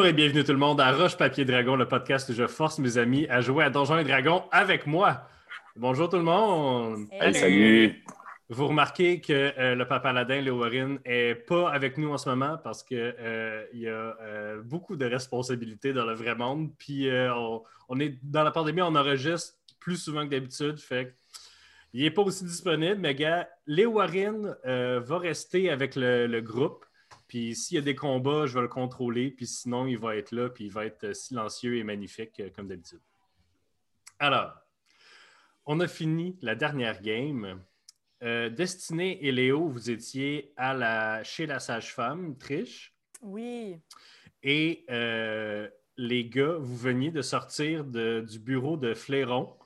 Bonjour et bienvenue tout le monde à Roche Papier Dragon, le podcast où je force mes amis à jouer à Donjons et Dragons avec moi. Bonjour tout le monde. Hey, salut. Vous remarquez que euh, le papa Ladin, Léo Warren, n'est pas avec nous en ce moment parce qu'il euh, y a euh, beaucoup de responsabilités dans le vrai monde. Puis on, on, est dans la pandémie, on enregistre plus souvent que d'habitude. Fait il n'est pas aussi disponible, mais gars, Léo Warren va rester avec le groupe. Puis s'il y a des combats, je vais le contrôler. Puis sinon, il va être là, puis il va être silencieux et magnifique euh, comme d'habitude. Alors, on a fini la dernière game. Euh, Destinée et Léo, vous étiez à la, chez la sage-femme, Triche. Oui. Et euh, les gars, vous veniez de sortir du bureau de Flairon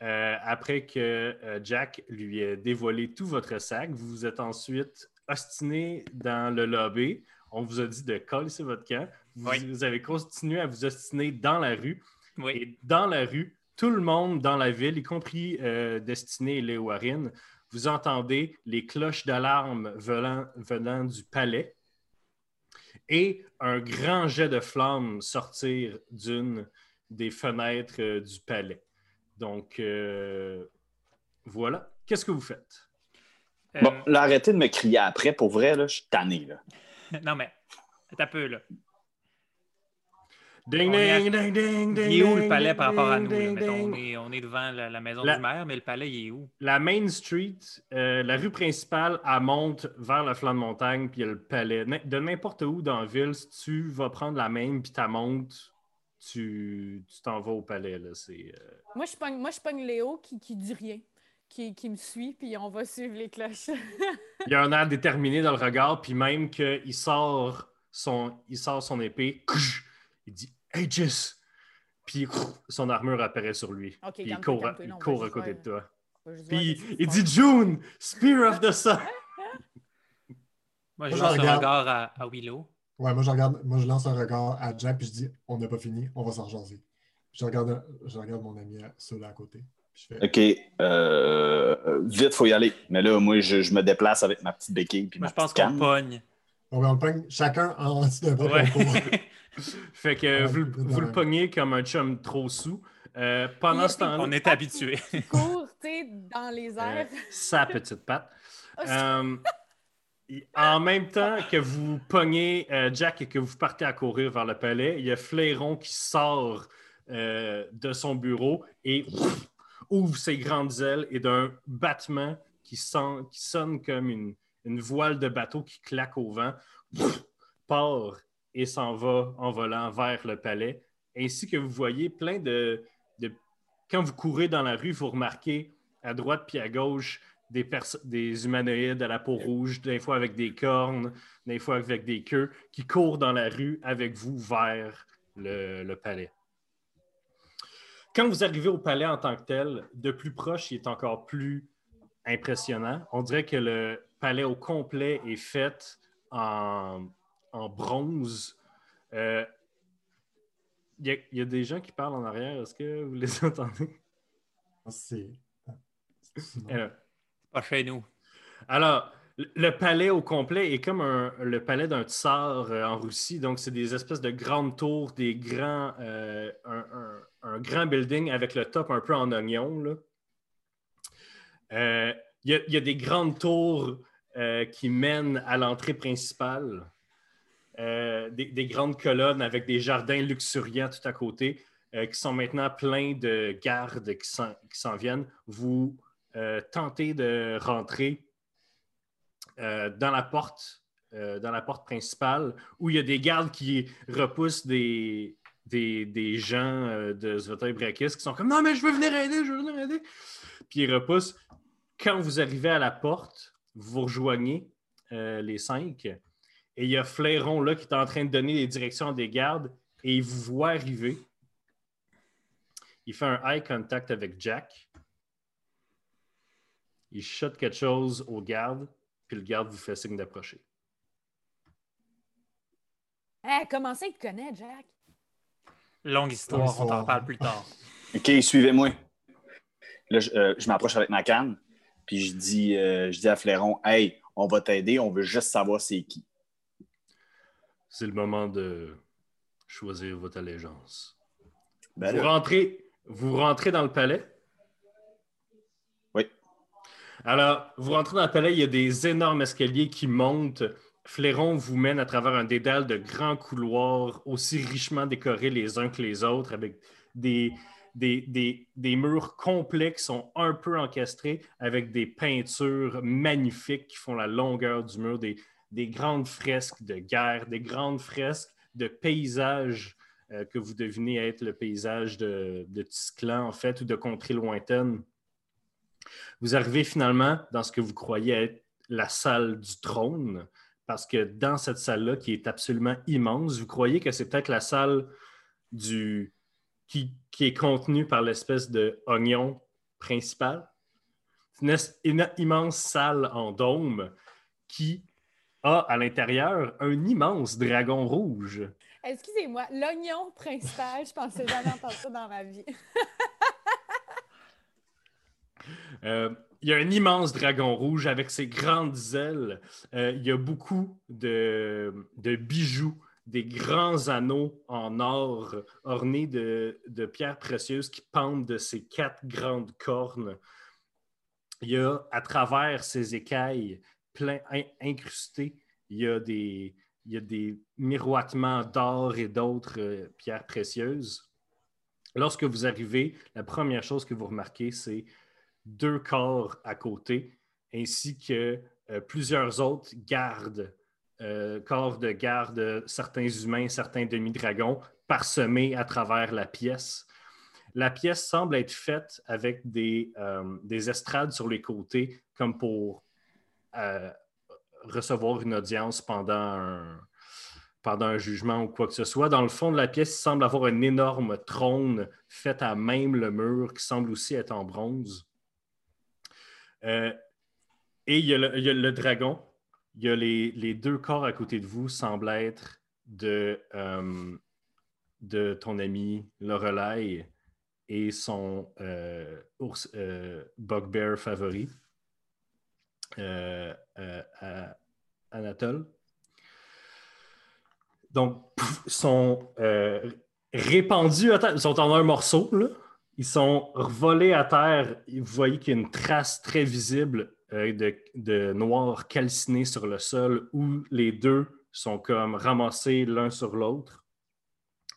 après que Jack lui ait dévoilé tout votre sac. Vous vous êtes ensuite ostiné dans le lobby. On vous a dit de coller votre camp. Vous, avez continué à vous ostiner dans la rue. Et dans la rue, tout le monde dans la ville, y compris euh, Destiné et Léo Warren, vous entendez les cloches d'alarme venant, venant, du palais et un grand jet de flammes sortir d'une des fenêtres euh, du palais. Donc, euh, voilà. Qu'est-ce que vous faites? Bon, euh, là, arrêtez de me crier après. Pour vrai, là, je suis tanné. Là. non, mais, un peu, là. Ding, ding, ding, ding, ding, Il est où le palais par rapport à nous? on, est, on, est, devant la, maison du maire, mais le palais, il est où? La Main Street, euh, la rue principale, elle monte vers le flanc de montagne, puis il y a le palais. De n'importe où dans la ville, si tu vas prendre la main, puis tu montes, tu t'en vas au palais. Là. Euh, moi, je pogne, moi, je pogne Léo qui, qui dit rien qui, me suit, puis on va suivre les cloches. il y a un air déterminé dans le regard, puis même qu'il sort son, il sort son épée, il dit Hey Jess! Puis son armure apparaît sur lui. puis il court, il court à côté de toi. Puis il dit June, Spear of the Sun! moi, je lance un regard à, Willow. Ouais, moi je, regarde, moi, je lance un regard à Jack, puis je dis On n'a pas fini, on va s'en jaser. Je regarde, je regarde mon ami seul à côté. OK. Euh, vite, faut y aller. Mais là, moi, je, me déplace avec ma petite béquille. Puis moi, je pense qu'on pogne. On, on le pogne chacun en dessous d'un ouais. Fait que vous, le pognez comme un chum trop sous. Euh, pendant ce temps-là. On est habitué. court, tu sais, dans les euh, airs. sa petite patte. Oh, en même temps que vous pognez Jack et que vous partez à courir vers le palais, il y a Flairon qui sort de son bureau et ouvre ses grandes ailes et d'un battement qui, sonne comme une, voile de bateau qui claque au vent, part et s'en va en volant vers le palais. Ainsi que vous voyez plein de, Quand vous courez dans la rue, vous remarquez à droite puis à gauche des, des humanoïdes à la peau rouge, des fois avec des cornes, des fois avec des queues, qui courent dans la rue avec vous vers le palais. Quand vous arrivez au palais en tant que tel, de plus proche, il est encore plus impressionnant. On dirait que le palais au complet est fait en, bronze. Euh, il y, a des gens qui parlent en arrière. Est-ce que vous les entendez? Ah, c'est. Euh, pas chez nous. Alors, le palais au complet est comme le palais d'un tsar euh, en Russie. Donc, c'est des espèces de grandes tours, des grands, un grand building avec le top un peu en oignon. Euh, il y, a des grandes tours euh, qui mènent à l'entrée principale, euh, des, grandes colonnes avec des jardins luxuriants tout à côté, qui sont maintenant pleins de gardes qui s'en viennent. Vous tentez de rentrer dans la porte dans la porte principale où il y a des gardes qui repoussent des, des, gens euh, de Zveta Brakis qui sont comme Non, mais je veux venir aider, je veux venir aider. Puis ils repoussent. Quand vous arrivez à la porte, vous rejoignez euh, les cinq. Et il y a Flairon là qui est en train de donner les directions des gardes et il vous voit arriver. Il fait un eye contact avec Jack. Il shot quelque chose au garde, puis le garde vous fait signe d'approcher. Hey, comment ça, il te connaît, Jack? Longue histoire, on t'en parle plus tard. OK, suivez-moi. Là, je, euh, m'approche avec ma canne, puis je dis, euh, je dis à Flairon, Hey, on va t'aider, on veut juste savoir c'est qui. C'est le moment de choisir votre allégeance. Ben Vous rentrez, vous rentrez dans le palais? Alors, vous rentrez dans le palais, il y a des énormes escaliers qui montent. Flairon vous mène à travers un dédale de grands couloirs aussi richement décorés les uns que les autres, avec des, des, des- des murs complets qui sont un peu encastrés, avec des peintures magnifiques qui font la longueur du mur, des, des grandes fresques de guerre, des grandes fresques de paysages euh, que vous devinez être le paysage de, de en fait, ou de contrées lointaines. Vous arrivez finalement dans ce que vous croyez être la salle du trône, parce que dans cette salle-là, qui est absolument immense, vous croyez que c'est peut-être la salle du... qui, qui est contenue par l'espèce de oignon principal? C'est une, immense salle en dôme qui a à l'intérieur un immense dragon rouge. Excusez-moi, l'oignon principal, je pensais jamais entendre ça dans ma vie. Euh, il y a un immense dragon rouge avec ses grandes ailes. Euh, il y a beaucoup de, bijoux, des grands anneaux en or ornés de, de pierres précieuses qui pendent de ses quatre grandes cornes. Il y a à travers ses écailles plein, in- incrustées, il y a des, il y a des miroitements d'or et d'autres euh, pierres précieuses. Lorsque vous arrivez, la première chose que vous remarquez, c'est deux corps à côté, ainsi que euh, plusieurs autres gardes, euh, corps de garde, certains humains, certains demi-dragons, parsemés à travers la pièce. La pièce semble être faite avec des, euh, des estrades sur les côtés, comme pour recevoir une audience pendant pendant un jugement ou quoi que ce soit. Dans le fond de la pièce, il semble avoir un énorme trône fait à même le mur qui semble aussi être en bronze. Euh, et il y, a le, dragon. Il y a les, deux corps à côté de vous semblent être de, euh, de ton ami Lorelai et son euh, ours, bugbear favori, Anatole. Donc, pff, sont répandus. Ils sont en un morceau, là. Ils sont volés à terre. Vous voyez qu'il y a une trace très visible euh, de, de noir calciné sur le sol où les deux sont comme ramassés l'un sur l'autre.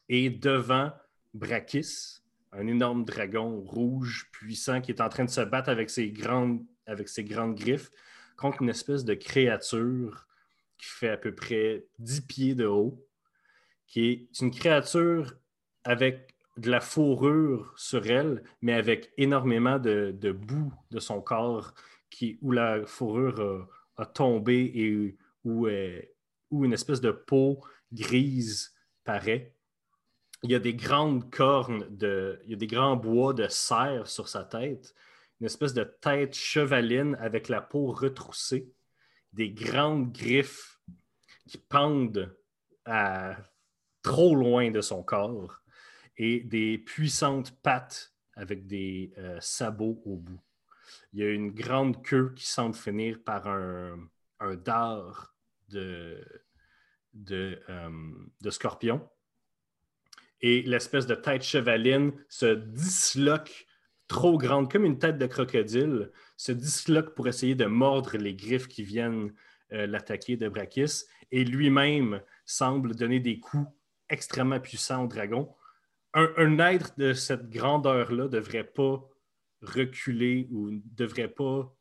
Et devant Brakis, un énorme dragon rouge puissant qui est en train de se battre avec ses grandes, avec ses grandes griffes contre une espèce de créature qui fait à peu près 10 pieds de haut, qui est une créature avec de la fourrure sur elle, mais avec énormément de, de boue de son corps qui, où la fourrure a, tombé et où, euh, où une espèce de peau grise paraît. Il y a des grandes cornes, de, il y a des grands bois de cerf sur sa tête, une espèce de tête chevaline avec la peau retroussée, des grandes griffes qui pendent à trop loin de son corps et des puissantes pattes avec des euh, sabots au bout. Il y a une grande queue qui semble finir par un, un dard de, euh, de scorpion. Et l'espèce de tête chevaline se disloque trop grande, comme une tête de crocodile, se disloque pour essayer de mordre les griffes qui viennent euh, l'attaquer de Brakis. Et lui-même semble donner des coups extrêmement puissants au dragon. Un, être de cette grandeur-là ne devrait pas reculer ou ne devrait pas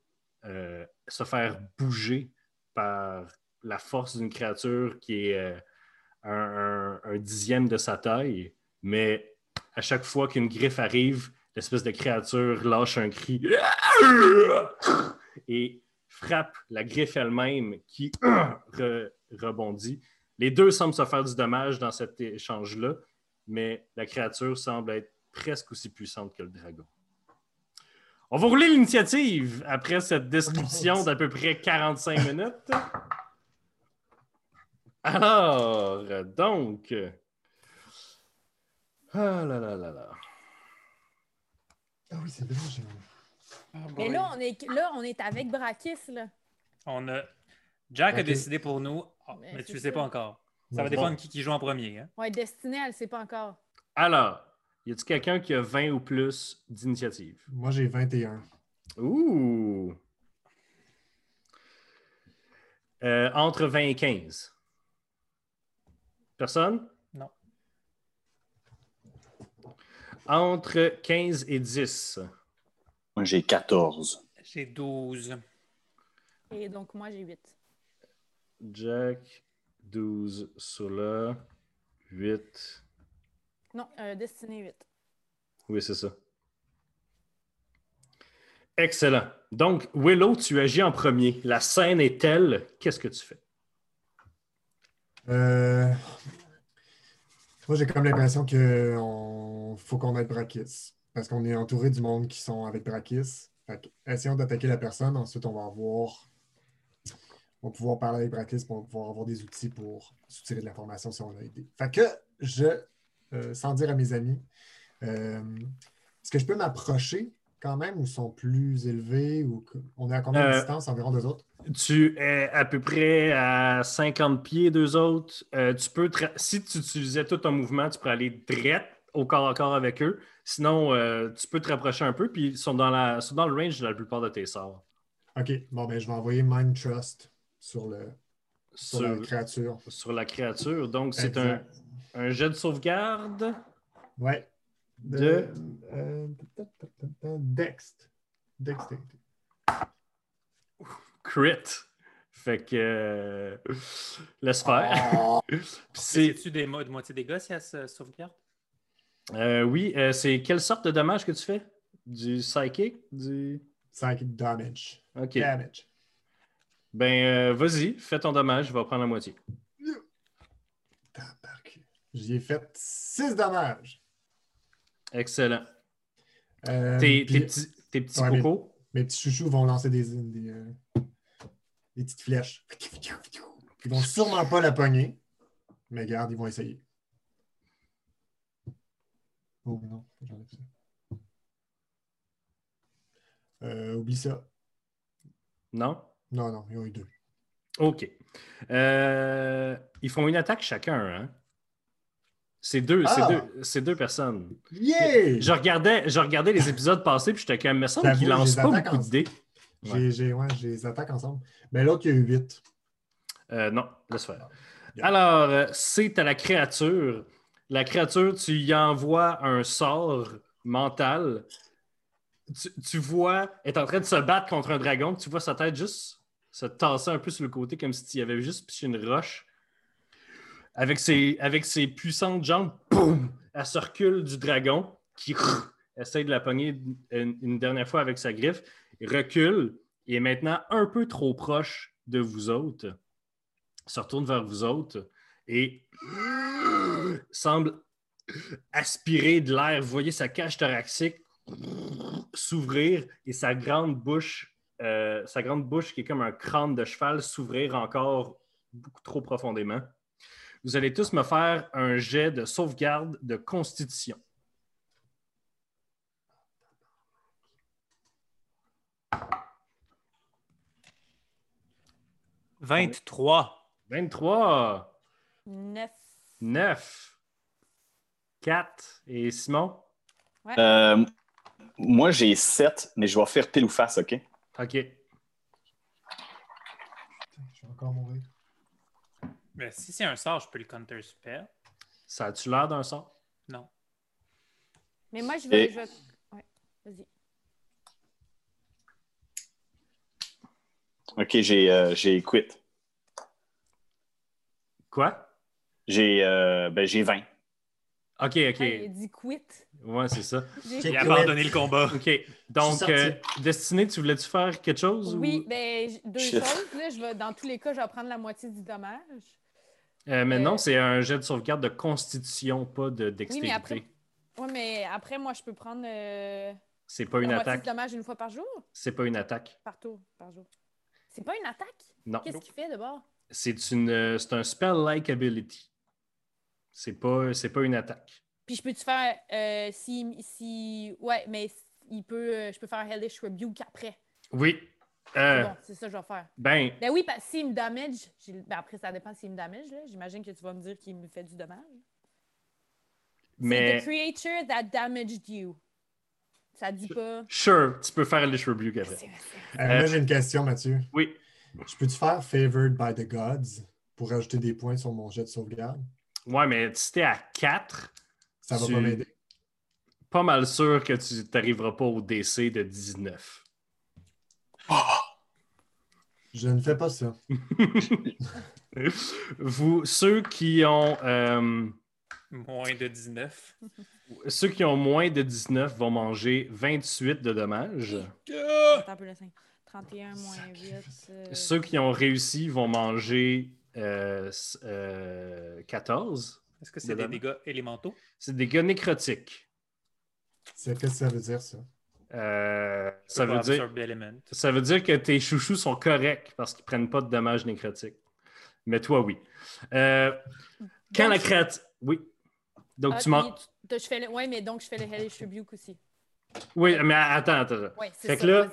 euh, se faire bouger par la force d'une créature qui est euh, un, dixième de sa taille. Mais à chaque fois qu'une griffe arrive, l'espèce de créature lâche un cri et frappe la griffe elle-même qui re- rebondit. Les deux semblent se faire du dommage dans cet échange-là, mais la créature semble être presque aussi puissante que le dragon. On va rouler l'initiative après cette description d'à peu près 45 minutes. Alors, donc. Ah là là là là. Ah oui, c'est vrai, j'ai. Mais là, on est, là, on est avec Brakis, là. On a... Jack a décidé pour nous, Ah, Mais mais tu ne sais ça. pas encore. Ça va dépendre qui, qui joue en premier. Hein? Ouais, Destinée, elle sait pas encore. Alors, y a-t-il quelqu'un qui a 20 ou plus d'initiative? Moi, j'ai 21. Ouh! Euh, entre 20 et 15. Personne? Non. Entre 15 et 10. Moi, j'ai 14. J'ai 12. Et donc, moi, j'ai 8. Jack, 12 sur le 8. Non, euh, Destinée 8. Oui, c'est ça. Excellent. Donc, Willow, tu agis en premier. La scène est telle, qu'est-ce que tu fais? Euh, Moi, j'ai comme l'impression qu'il faut qu'on aide Brakis. Parce qu'on est entouré du monde qui sont avec Brakis. Fait que, essayons d'attaquer la personne. Ensuite, on va avoir. On va pouvoir parler avec Brakis pour pouvoir avoir des outils pour soutirer de l'information si on l'a aidé. Fait que je, euh, sans dire à mes amis, euh, est-ce que je peux m'approcher quand même ou sont plus élevés ou on est à combien de Euh, distance environ deux autres? Tu es à peu près à 50 pieds d'eux autres. Tu peux si tu utilisais tout ton mouvement, tu pourrais aller direct au corps à corps avec eux. Sinon, tu peux te rapprocher un peu, puis ils sont dans, la, sont dans le range de la plupart de tes sorts. OK, bon, ben, je vais envoyer Mind Trust sur, le, sur la créature. sur la créature. Donc, c'est un, un jet de sauvegarde. Ouais. De- euh, Dext. Dextérité. Crit. Fait que. euh, laisse faire. Oh, c'est- C'est-tu des de moitié des gars si elle se sauvegarde? euh, oui, euh, c'est quelle sorte de dommage que tu fais? Du psychic? Du. Psychic damage. Ok. Damage. Ben, euh, vas-y, fais ton dommage, je vais prendre la moitié. J'y ai fait 6 dommages. Excellent. Euh, tes, puis tes petits, tes petits ouais. Mes petits chouchous vont lancer des, des, euh, des petites flèches. Ils vont sûrement pas la pogner. Mais garde, ils vont essayer. Oh non, j'en ai plus. Euh, oublie ça. Non? Non, non, ils ont eu deux. OK. Euh, ils font une attaque chacun, hein? C'est deux, c'est Ah! deux, c'est deux personnes. Yeah! Je regardais, je regardais les épisodes passés, puis j'étais quand même, me semble qu'ils lancent pas beaucoup en- de dés. J'ai, j'ai, ouais, j'ai les attaques ensemble. Mais l'autre, il y a eu 8. Euh, non, laisse faire. Alors, euh, c'est à la créature. La créature, tu y envoies un sort mental. Tu, tu vois, elle est en train de se battre contre un dragon. Tu vois sa tête juste se tasser un peu sur le côté comme s'il y avait juste une roche. Avec ses, avec ses puissantes jambes, boum, elle se recule du dragon qui essaie de la pogner une, dernière fois avec sa griffe. Il recule et est maintenant un peu trop proche de vous autres se retourne vers vous autres et semble aspirer de l'air. Vous voyez sa cage thoracique s'ouvrir et sa grande bouche, euh, sa grande bouche qui est comme un crâne de cheval, s'ouvrir encore beaucoup trop profondément. Vous allez tous me faire un jet de sauvegarde de constitution. 23. 23, 9. 9, 4 et Simon? Euh, moi, j'ai 7, mais je vais faire pile ou face, OK? OK. Je vais encore mourir. Mais si c'est un sort, je peux le counter spell. Ça a-tu l'air d'un sort? Non. Mais moi, je vais. Et- je vais- Ouais, vas-y. OK, j'ai euh, j'ai quit. Quoi? J'ai euh, ben, j'ai 20. OK, OK. Ah, il a dit quit. Ouais, c'est ça. J'ai- Il a abandonné le combat. OK. Donc, euh, Destiné, tu voulais-tu faire quelque chose? Oui, ou- ben deux Shit. choses. Là, je vais, dans tous les cas, je vais prendre la moitié du dommage. Euh, mais Euh, non, c'est un jet de sauvegarde de constitution, pas de Oui, dextérité. mais après, ouais, mais après, moi, je peux prendre euh, C'est pas une la moitié attaque. du dommage une fois par jour, C'est pas une attaque. par tour, par jour. C'est pas une attaque? Non. Qu'est-ce qu'il fait d'abord? C'est une, euh, c'est un spell-like ability. C'est pas, c'est pas une attaque. Puis je peux-tu faire euh, si, si. Ouais, mais il peut. euh, je peux faire Hellish Rebuke après. Oui. Euh, Bon, c'est ça que je vais faire. ben, Ben oui, parce que s'il me damage, ben après, ça dépend s'il me damage. là. J'imagine que tu vas me dire qu'il me fait du dommage. C'est mais the creature that damaged you. Ça dit pas. sure, tu peux faire Elish Rebuke après. Euh, Euh, Moi, j'ai une question, Mathieu. Oui. Je peux-tu faire Favored by the Gods pour rajouter des points sur mon jet de sauvegarde? Ouais, mais si t'es à 4, Ça va Tu- pas m'aider. pas mal sûr que tu n'arriveras pas au DC de 19. Je ne fais pas ça. Vous, ceux qui ont euh, Moins de 19. ceux qui ont moins de 19 vont manger 28 de dommages. Attends un peu le 5. 31 moins 8. euh, Ceux qui ont réussi vont manger euh, s- euh, 14. Est-ce que c'est des dégâts élémentaux? C'est des gars nécrotiques. C'est qu'est-ce que ça veut dire, ça? Euh, ça, veut dire, ça veut dire que tes chouchous sont corrects parce qu'ils prennent pas de dommages nécrotiques. Mais toi, oui. Euh, quand donc, la créature. Oui. Donc, ah, tu le... Ouais, mais donc je fais le Hellish Rebuke aussi. Oui, mais attends, attends. Ouais, c'est Fait ça. que là-.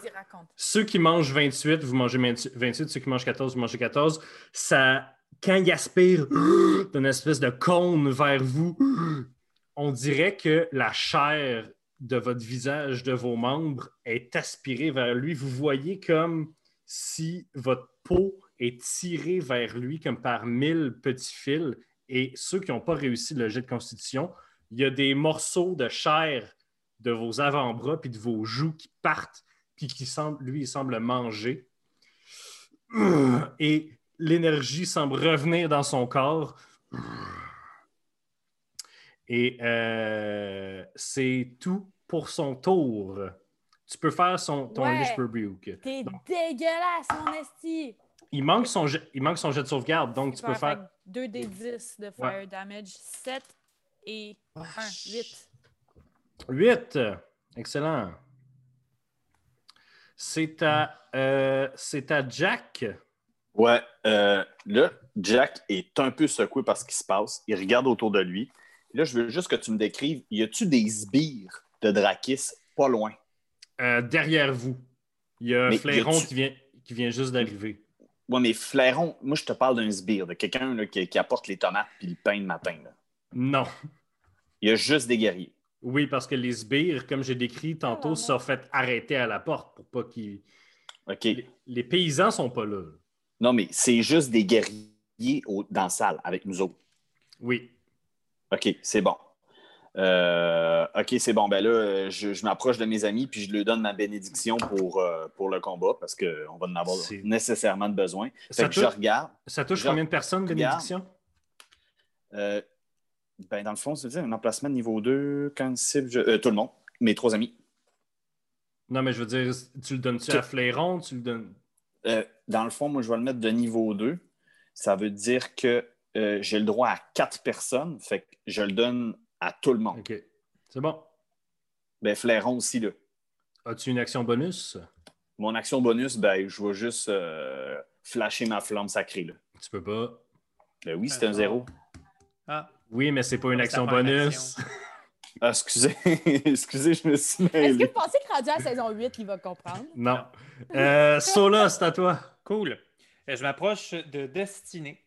Ceux qui mangent 28, vous mangez 28. Ceux qui mangent 14, vous mangez 14. Ça, quand ils aspirent d'une espèce de cône vers vous, on dirait que la chair de votre visage, de vos membres, est aspirée vers lui. Vous voyez comme si votre peau est tirée vers lui comme par mille petits fils. Et ceux qui n'ont pas réussi le jet de constitution, il y a des morceaux de chair de vos avant-bras puis de vos joues qui partent puis qui semble, lui, il semble manger. L'énergie semble revenir dans son corps. Et euh, c'est tout pour son tour. Tu peux faire son, ton Ouais. Rebuke. T'es dégueulasse, mon esti! Il manque, son jet, il manque son jet de sauvegarde, donc tu peux faire 2 des 10 de fire damage, 7 et 1, 8. 8. Excellent. C'est à, euh, c'est à Jack. Ouais, euh, là, Jack est un peu secoué par ce qui se passe. Il regarde autour de lui. Là, je veux juste que tu me décrives, y a-tu des sbires de Drakis pas loin? Euh, derrière vous. Il y a Mais Flairon qui vient, qui vient juste d'arriver. Ouais, mais Flairon, moi, je te parle d'un sbire, de quelqu'un qui, qui apporte les tomates puis le pain le matin. là. Non. Il y a juste des guerriers. Oui, parce que les sbires, comme j'ai décrit tantôt, Ah, se sont fait arrêter à la porte pour pas qu'ils. OK. Les, les paysans sont pas là. Non, mais c'est juste des guerriers au- dans la salle avec nous autres. Oui. OK, c'est bon. Euh, OK, c'est bon. Ben là, je, je m'approche de mes amis puis je leur donne ma bénédiction pour, euh, pour le combat parce qu'on va en avoir nécessairement de besoin. Fait Ça que je touche- regarde. Ça touche combien de personnes, bénédiction? Euh, ben, dans le fond, c'est un emplacement de niveau 2, quand cible, je- euh, tout le monde, mes trois amis. Non, mais je veux dire, tu le donnes-tu Tu- à Flairon? Tu le donnes? Dans le fond, moi, je vais le mettre de niveau 2. Ça veut dire que euh, j'ai le droit à quatre personnes. Fait que je le donne à tout le monde. OK. C'est bon. Ben, Flairon aussi, là. As-tu une action bonus? Mon action bonus, ben, je vais juste euh, flasher ma flamme sacrée, là. Tu peux pas. Ben oui, c'est un zéro. Ah, Oui, mais c'est pas une action bonus. action. Ah, excusez, excusez, je me suis Est-ce que mêlé. vous pensez que rendu à saison 8, il va comprendre? non. Euh, Sola, c'est à toi. Cool. Euh, Je m'approche de Destinée.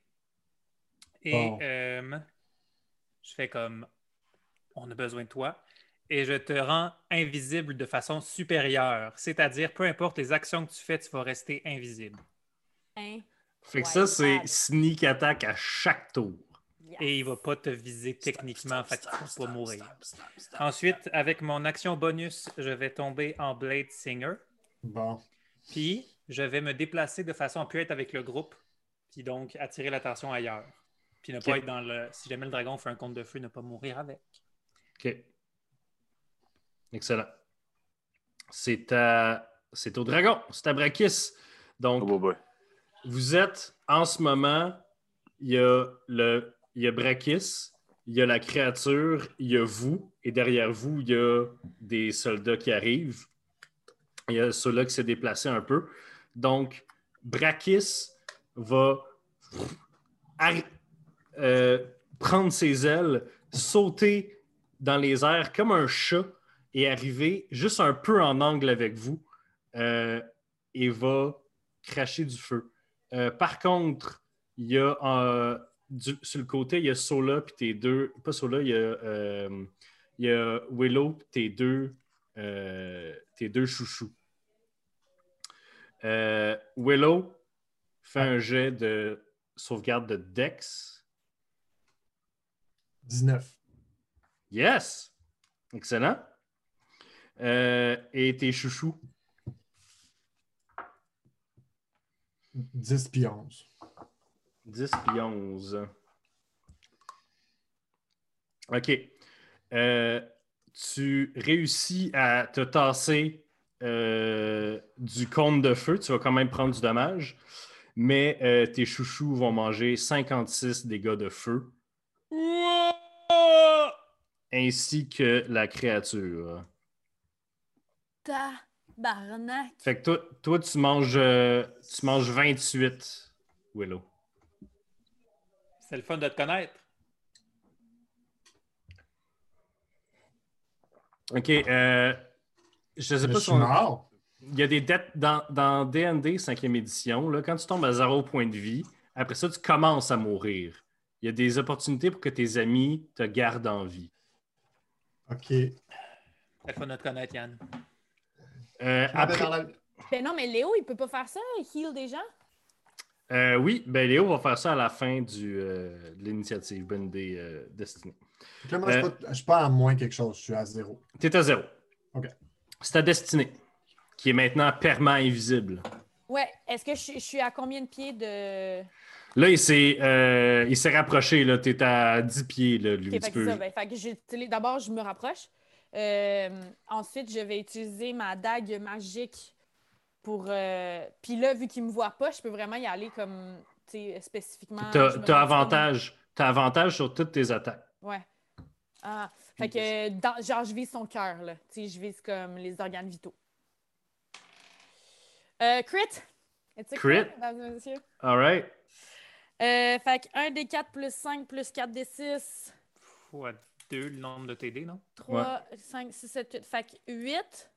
Et euh, je fais comme on a besoin de toi. Et je te rends invisible de façon supérieure. C'est-à-dire, peu importe les actions que tu fais, tu vas rester invisible. Hein? Fait que ça, c'est sneak attack à chaque tour. Yes. Et il va pas te viser techniquement, fait que tu vas pas mourir. Ensuite, avec mon action bonus, je vais tomber en Blade Singer. Bon. Puis, je vais me déplacer de façon à pu être avec le groupe, puis donc attirer l'attention ailleurs. Puis ne pas être dans le. Si jamais le dragon fait un compte de feu, ne pas mourir avec. OK. Excellent. C'est à... C'est au dragon. C'est à Brakis. Donc, Oh, boy, boy. vous êtes en ce moment, il y a le il y a Brakis, il y a la créature, il y a vous, et derrière vous, il y a des soldats qui arrivent. Il y a ceux-là qui s'est déplacé un peu. Donc, Brakis va euh, prendre ses ailes, sauter dans les airs comme un chat et arriver juste un peu en angle avec vous. Euh, et va cracher du feu. Euh, par contre, il y a sur le côté, il y a Sola puis tes deux. Pas Sola, il y a, il y a Willow puis tes deux, tes deux chouchous. Euh, Willow fait un jet de sauvegarde de Dex. 19. Yes! Excellent. Euh, et tes chouchous? 10 puis 11. 10 puis 11. OK. Euh, tu réussis à te tasser euh, du cône de feu. Tu vas quand même prendre du dommage. Mais euh, tes chouchous vont manger 56 dégâts de feu. Ainsi que la créature. Tabarnak. Fait que toi, toi tu, manges, euh, tu manges 28, Willow. C'est le fun de te connaître. OK. euh, je sais Je pas suis si on- mort. Il y a des dettes dans, dans DND 5e édition. Là, quand tu tombes à zéro point de vie, après ça, tu commences à mourir. Il y a des opportunités pour que tes amis te gardent en vie. OK. Fun de te connaître, Yann. Euh, après, la- Ben non, mais Léo, il peut pas faire ça, il heal des gens? euh, oui, ben Léo va faire ça à la fin du, euh, de l'initiative Bonne idée euh, là, moi, je Euh, suis pas- pas à moins quelque chose. Je suis à zéro. Tu es à zéro. OK. C'est ta destinée, qui est maintenant permanent invisible. Ouais, est-ce que je, je suis à combien de pieds de. Là, il s'est euh, il s'est rapproché. Tu es à 10 pieds. Là, lui, Ok, tu fait que peux- c'est ça. Ben, fait que D'abord, je me rapproche. Euh, ensuite, je vais utiliser ma dague magique pour. euh, Puis là, vu qu'il me voit pas, je peux vraiment y aller comme. tu sais, spécifiquement. T'as t'as avantage. T'as avantage sur toutes tes attaques. Ouais. Ah, fait que, dans- genre, je vise son cœur, là. Tu sais, je vise comme les organes vitaux. Euh, crit! Crit? messieurs. All right. Euh, fait que 1 des 4 plus 5 plus 4 des 6. Fois deux, le nombre de TD, non? 3, 5, 6, 7, 8. Fait que 8.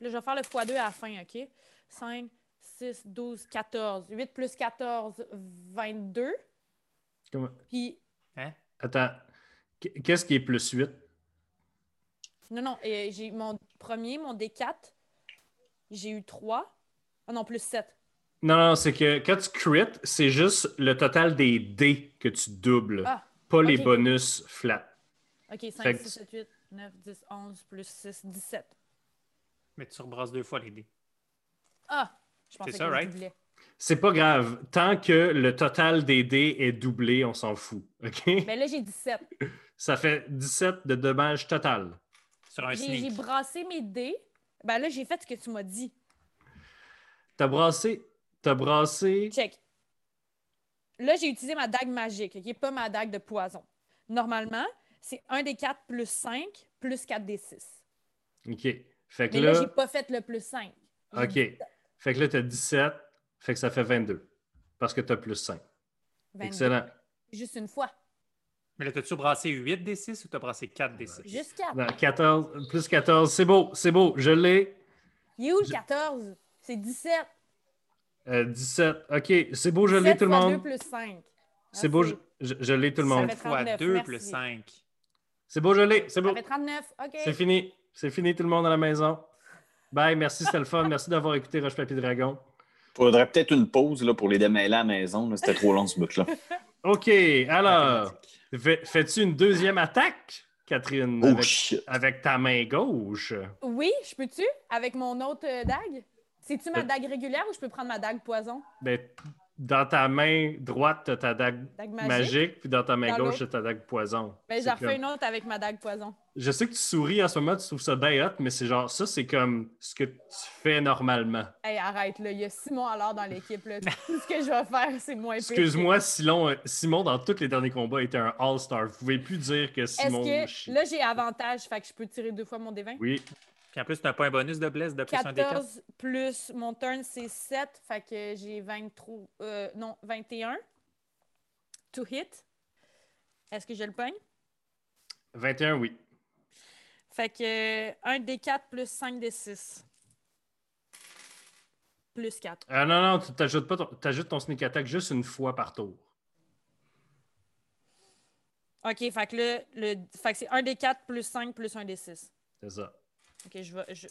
Là, je vais faire le x2 à la fin, OK? 5, 6, 12, 14. 8 plus 14, 22. Comment- Puis, Hein? Attends. Qu- Qu'est-ce qui est plus 8? non, non, euh, j'ai mon premier, mon D4. J'ai eu 3. Ah non, plus 7. Non, non, c'est que quand tu crit, c'est juste le total des dés que tu doubles, Ah, pas les bonus flat. OK, 5, Fait que- 6, 7, 8, 9, 10, 11, plus 6, 17. Mais tu rebrasses deux fois les dés. Ah! Je pensais C'est ça, que je right? C'est pas grave. Tant que le total des dés est doublé, on s'en fout. OK? Ben là, j'ai 17. Ça fait 17 de dommages total. Sur un J'ai j'ai sneak. brassé mes dés. Ben là, j'ai fait ce que tu m'as dit. T'as brassé. T'as brassé. Check. Là, j'ai utilisé ma dague magique, OK? Pas ma dague de poison. Normalement, c'est 1 des 4 plus 5 plus 4 des 6. OK. Fait que Mais là, là. j'ai pas fait le plus 5. J'ai OK. Fait que là, t'as 17. Fait que ça fait 22. Parce que t'as plus 5. 22. Excellent. Juste une fois. Mais là, t'as-tu brassé 8 des 6 ou t'as brassé 4 des 6? Juste 4. Non, 14, plus 14. C'est beau, c'est beau. Je l'ai. Il est où le 14? C'est 17. Euh, 17. OK, c'est beau, je l'ai 17 tout le fois monde. 2 plus 5. C'est beau, je, je- je l'ai tout le Ça monde. fait fois 39, 2 merci. plus 5. C'est beau, je l'ai. C'est Ça beau. fait 39. OK. C'est fini. C'est fini, tout le monde à la maison. Bye, merci, c'était le fun. Merci d'avoir écouté Roche Papier Dragon. Faudrait peut-être une pause là, pour les démêler à la maison. C'était trop long ce bout-là. OK, alors, fais- fais-tu une deuxième attaque, Catherine, Oh avec ta main gauche? Oui, je peux-tu? Avec mon autre euh, dague? C'est-tu ma Euh. dague régulière ou je peux prendre ma dague poison? Ben, dans ta main droite, tu as ta dague Dague magique, magique? puis dans ta main Dans gauche, c'est ta dague poison. Ben, j'en refais comme- une autre avec ma dague poison. Je sais que tu souris en ce moment, tu trouves ça bien hot, mais c'est genre, ça, c'est comme ce que tu fais normalement. Hey, arrête, là. Il y a Simon alors dans l'équipe, là. Tout ce que je vais faire, c'est moins. Excuse-moi, Simon, euh, Simon, dans tous les derniers combats, était un All-Star. Vous pouvez plus dire que Simon Est-ce que là, j'ai avantage, fait que je peux tirer deux fois mon D20? Oui, Puis en plus, t'as pas un bonus de bless de plus un des 4. 14 plus mon turn, c'est 7. Fait que j'ai 23. euh, non, 21. To hit. Est-ce que je le pogne? 21, oui. Fait que 1 des 4 plus 5 des 6. plus 4. Ah non, non, tu t'ajoutes pas ton, t'ajoutes ton sneak attack juste une fois par tour. OK, fait que là, le, fait que c'est 1 des 4 plus 5 plus 1 des 6. C'est ça. OK, je vais, je,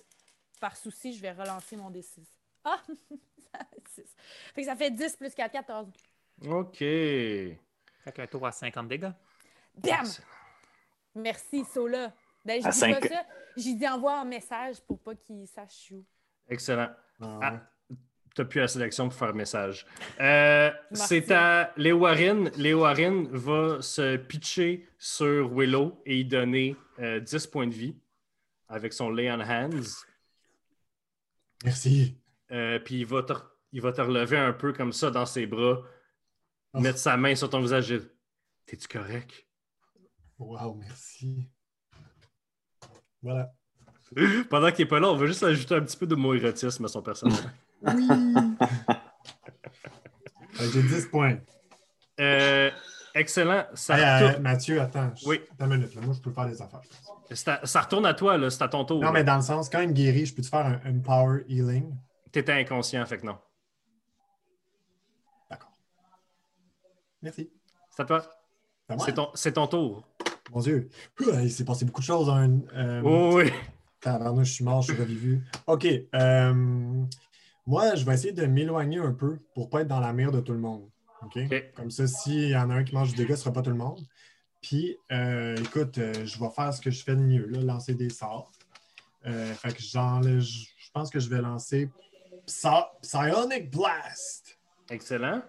par souci, je vais relancer mon D6. Ah! Fait que ça fait 10 plus 4, 14. OK. Fait qu'un tour à 50 dégâts. Bam! Merci, Sola. Ben, je À dis cinq- pas ça. J'ai dit envoie un message pour pas qu'il sache où. Excellent. Ah, Ah. T'as plus assez d'action pour faire message. Euh, c'est à Léo Warren. Léo Warren va se pitcher sur Willow et y donner euh, 10 points de vie avec son Lay on Hands. Merci. Euh, puis il va, te, il va te relever un peu comme ça dans ses bras, Oh. mettre sa main sur ton visage et dire T'es-tu correct? Wow, merci. Voilà. Pendant qu'il n'est pas là, on va juste ajouter un petit peu de érotisme à son personnage. Oui! J'ai 10 points. Euh, excellent. Ça, Hey, euh, Mathieu, attends. Oui. Attends une minute. là. Moi, je peux faire des affaires. je pense. c'est à- ça retourne à toi, là. C'est à ton tour. Non, mais dans le sens, quand il me guérit, je peux te faire un, un power healing? T'étais inconscient, fait que non. D'accord. Merci. C'est à toi. C'est ton, ton tour. Mon Dieu. Il s'est passé beaucoup de choses. Hein. Euh, Oh, oui. Tabarnouche, je suis mort, je suis revivu. OK. euh, moi, je vais essayer de m'éloigner un peu pour pas être dans la merde de tout le monde. Comme ça, s'il y en a un qui mange du dégât, ce ne sera pas tout le monde. Puis, euh, écoute, euh, je vais faire ce que je fais de mieux, là, lancer des sorts. Euh, fait que je pense que je vais lancer Psy- Psionic Blast. Excellent.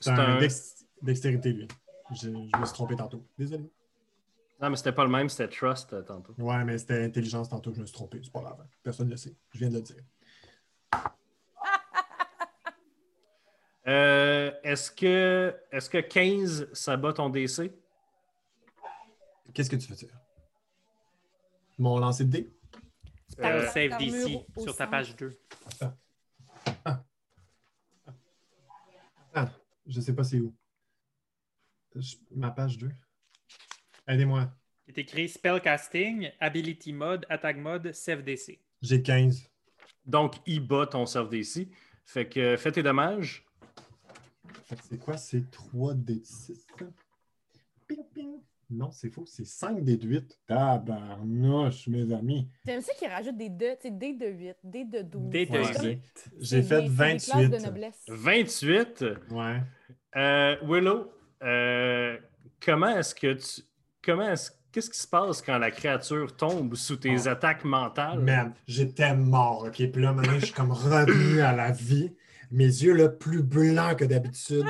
C'est un, un- dex- dextérité, lui. Je, je me suis trompé tantôt. Désolé. Non, mais c'était pas le même, c'était Trust tantôt. Ouais, mais c'était intelligence tantôt, je me suis trompé. C'est pas grave. Personne ne le sait. Je viens de le dire. Euh, est-ce que, est-ce que 15, ça bat ton DC? Qu'est-ce que tu veux dire? Mon lancer de dés? Euh, Save DC sur ta page 2. Ah, je sais pas c'est où. Je- ma page 2. Aidez-moi. Il est écrit Spellcasting, Ability Mode, Attack Mode, Save DC. J'ai 15. Donc, il bat ton serve DC. Fait que fais tes dommages. C'est quoi? C'est 3 d 6. Ping, ping. Non, c'est faux. C'est 5 d 8. Tabarnouche, mes amis. J'aime ça qu'ils rajoutent des 2, tu sais, des de 8, des de 12. Des de Ouais. C'est comme- 8. J'ai c'est fait des- c'est des classes 28. de noblesse. 28. Ouais. Euh, Willow, euh, comment est-ce que tu. Comment est-ce. Qu'est-ce qui se passe quand la créature tombe sous tes Ah. attaques mentales? Man, j'étais mort, OK? Puis là, maintenant, je suis comme revenu à la vie. Mes yeux, là, plus blancs que d'habitude.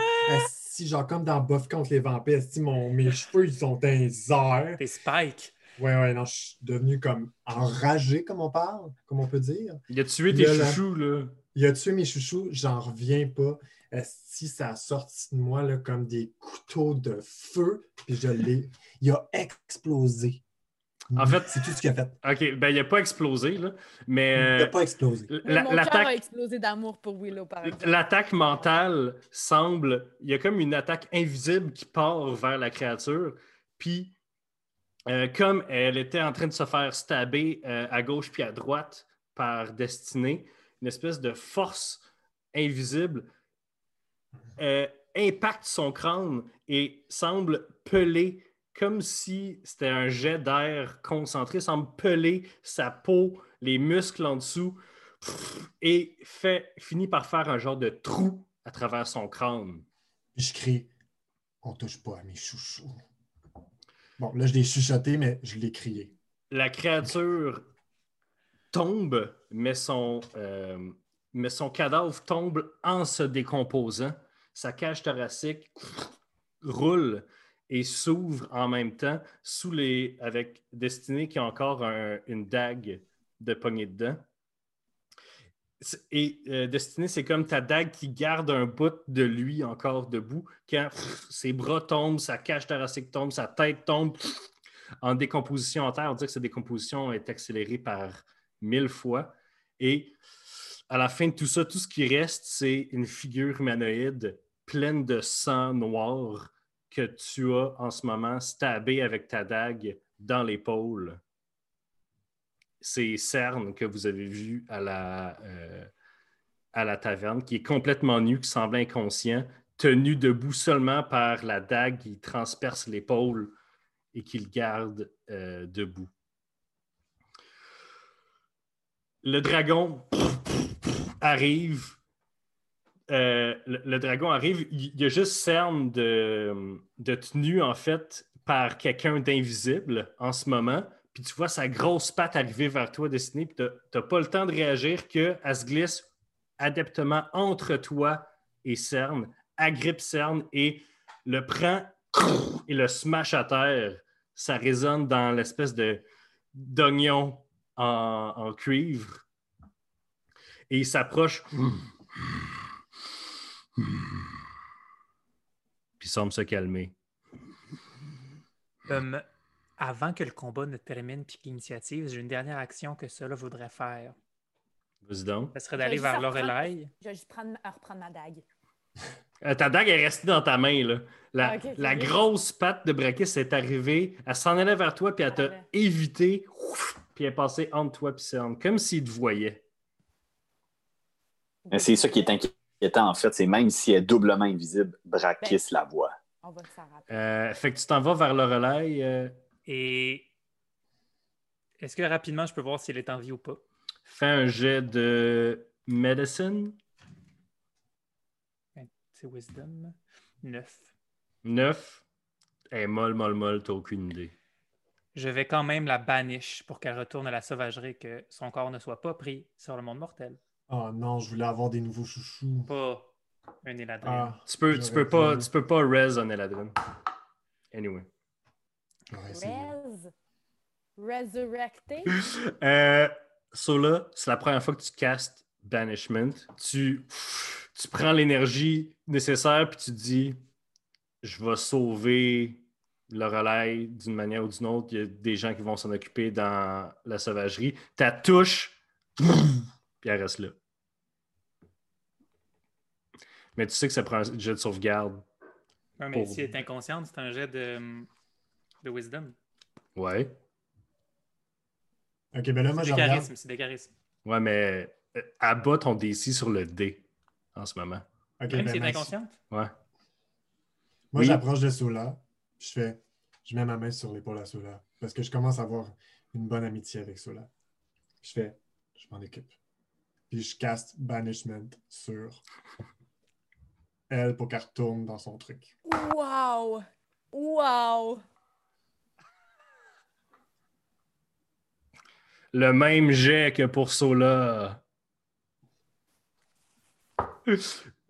Si genre comme dans Buff contre les vampires, esti, mon, mes cheveux, ils sont les airs. T'es Spike. Ouais, ouais, non, je suis devenu comme enragé, comme on parle, comme on peut dire. Il a tué tes là. chouchous, là. Il a tué mes chouchous, j'en reviens pas. Si ça a sorti de moi là, comme des couteaux de feu, puis je l'ai. Il a explosé. En fait- c'est tout ce qu'il a fait. OK, ben il n'a pas explosé, là. Mais Il euh, n'a pas explosé. Mais la- mon cœur a l'attaque. explosé d'amour pour Willow, par exemple. L'attaque mentale semble. Il y a comme une attaque invisible qui part vers la créature. Puis, euh, comme elle était en train de se faire stabber euh, à gauche puis à droite par Destinée, une espèce de force invisible euh, impacte son crâne et semble peler comme si c'était un jet d'air concentré, semble peler sa peau, les muscles en dessous et fait, finit par faire un genre de trou à travers son crâne. Je crie On touche pas à mes chouchous. Bon, là, je l'ai chuchoté, mais je l'ai crié. La créature tombe, mais son, euh, mais son cadavre tombe en se décomposant. Sa cage thoracique roule et s'ouvre en même temps sous les, avec Destiné qui a encore un- une dague de poignée dedans. Et euh, Destiné, c'est comme ta dague qui garde un bout de lui encore debout. Quand ses bras tombent, sa cage thoracique tombe, sa tête tombe en décomposition en terre. On dit que cette décomposition est accélérée par mille fois. Et à la fin de tout ça, tout ce qui reste, c'est une figure humanoïde pleine de sang noir que tu as en ce moment stabé avec ta dague dans l'épaule. Ces cernes que vous avez vues à la, euh, à la taverne, qui est complètement nu, qui semble inconscient, tenu debout seulement par la dague qui transperce l'épaule et qui le garde euh, debout. Le dragon arrive. Euh, le, dragon arrive. Il y a juste cerne de, tenue, en fait, par quelqu'un d'invisible en ce moment. Puis tu vois sa grosse patte arriver vers toi, destinée, puis tu n'as pas le temps de réagir qu'elle se glisse adeptement entre toi et Cerne, agrippe Cerne et le prend et le smash à terre. Ça résonne dans l'espèce de d'oignon en cuivre. Et il s'approche. Puis il semble se calmer. Avant que le combat ne termine puis que l'initiative, j'ai une dernière action que cela voudrait faire. Vas-y donc. Ce serait d'aller vers Lorelai. Je vais juste prendre, reprendre ma dague. Euh, ta dague est restée dans ta main. Là. La, Ah, la grosse patte de Brakis est arrivée. Elle s'en allait vers toi, puis elle t'a Parfait. évité. ouf, Puis elle est passée entre toi et Cerne, comme s'il te voyait. C'est ça qui est inquiétant, en fait. C'est même si elle est doublement invisible, Brakis la voit. On va. Euh, fait que tu t'en vas vers le relais. euh, Et est-ce que rapidement, je peux voir si elle est en vie ou pas? fais un jet de medicine. C'est Wisdom. 9. 9. Elle est molle, molle, molle, t'as aucune idée. Je vais quand même la banish pour qu'elle retourne à la sauvagerie, que son corps ne soit pas pris sur le monde mortel. Oh non, je voulais avoir des nouveaux chouchous. Pas un éladrin. Ah, Tu peux, tu peux pas, tu peux pas res on Eladrin. Anyway. essayé. Res. Resurrecté. Euh, so là, c'est la première fois que tu castes Banishment. Tu, tu prends l'énergie nécessaire puis tu dis Je vais sauver le relais d'une manière ou d'une autre. Il y a des gens qui vont s'en occuper dans la sauvagerie. Ta touche, puis elle reste là. Mais tu sais que ça prend un jet de sauvegarde. Ouais, mais pour- si elle est inconsciente, c'est un jet de, de Wisdom. Ouais. Ok, ben là, moi, C'est je des charismes, c'est des charismes. Ouais, mais euh, abat ton DC sur le dé en ce moment. Ok, Même ben, si elle est inconsciente? Ouais. Moi, Oui. j'approche de Sola. Je fais. Je mets ma main sur l'épaule à Sola. Parce que je commence à avoir une bonne amitié avec Sola. Je fais. Je m'en occupe. Puis je caste Banishment sur elle pour qu'elle retourne dans son truc. Wow! Wow! Le même jet que pour Sola.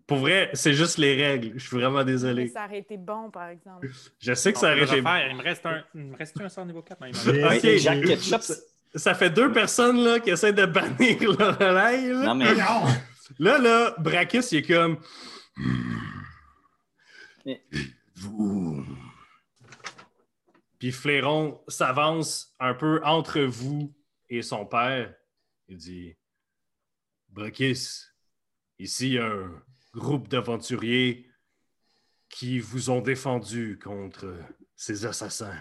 Pour vrai, c'est juste les règles. Je suis vraiment Mais désolé. ça aurait été bon, par exemple. Je sais que On ça aurait été. refaire. Il me reste un, il me reste un sort niveau 4 même. Ok. Jack Ketchup. Ça, fait deux personnes là, qui essaient de bannir le relais. Là, Non, mais là, là, Brakis, il est comme. Mais- Vous. Puis Flairon s'avance un peu entre vous et son père. Il dit Brakis, ici il y a un groupe d'aventuriers qui vous ont défendu contre ces assassins.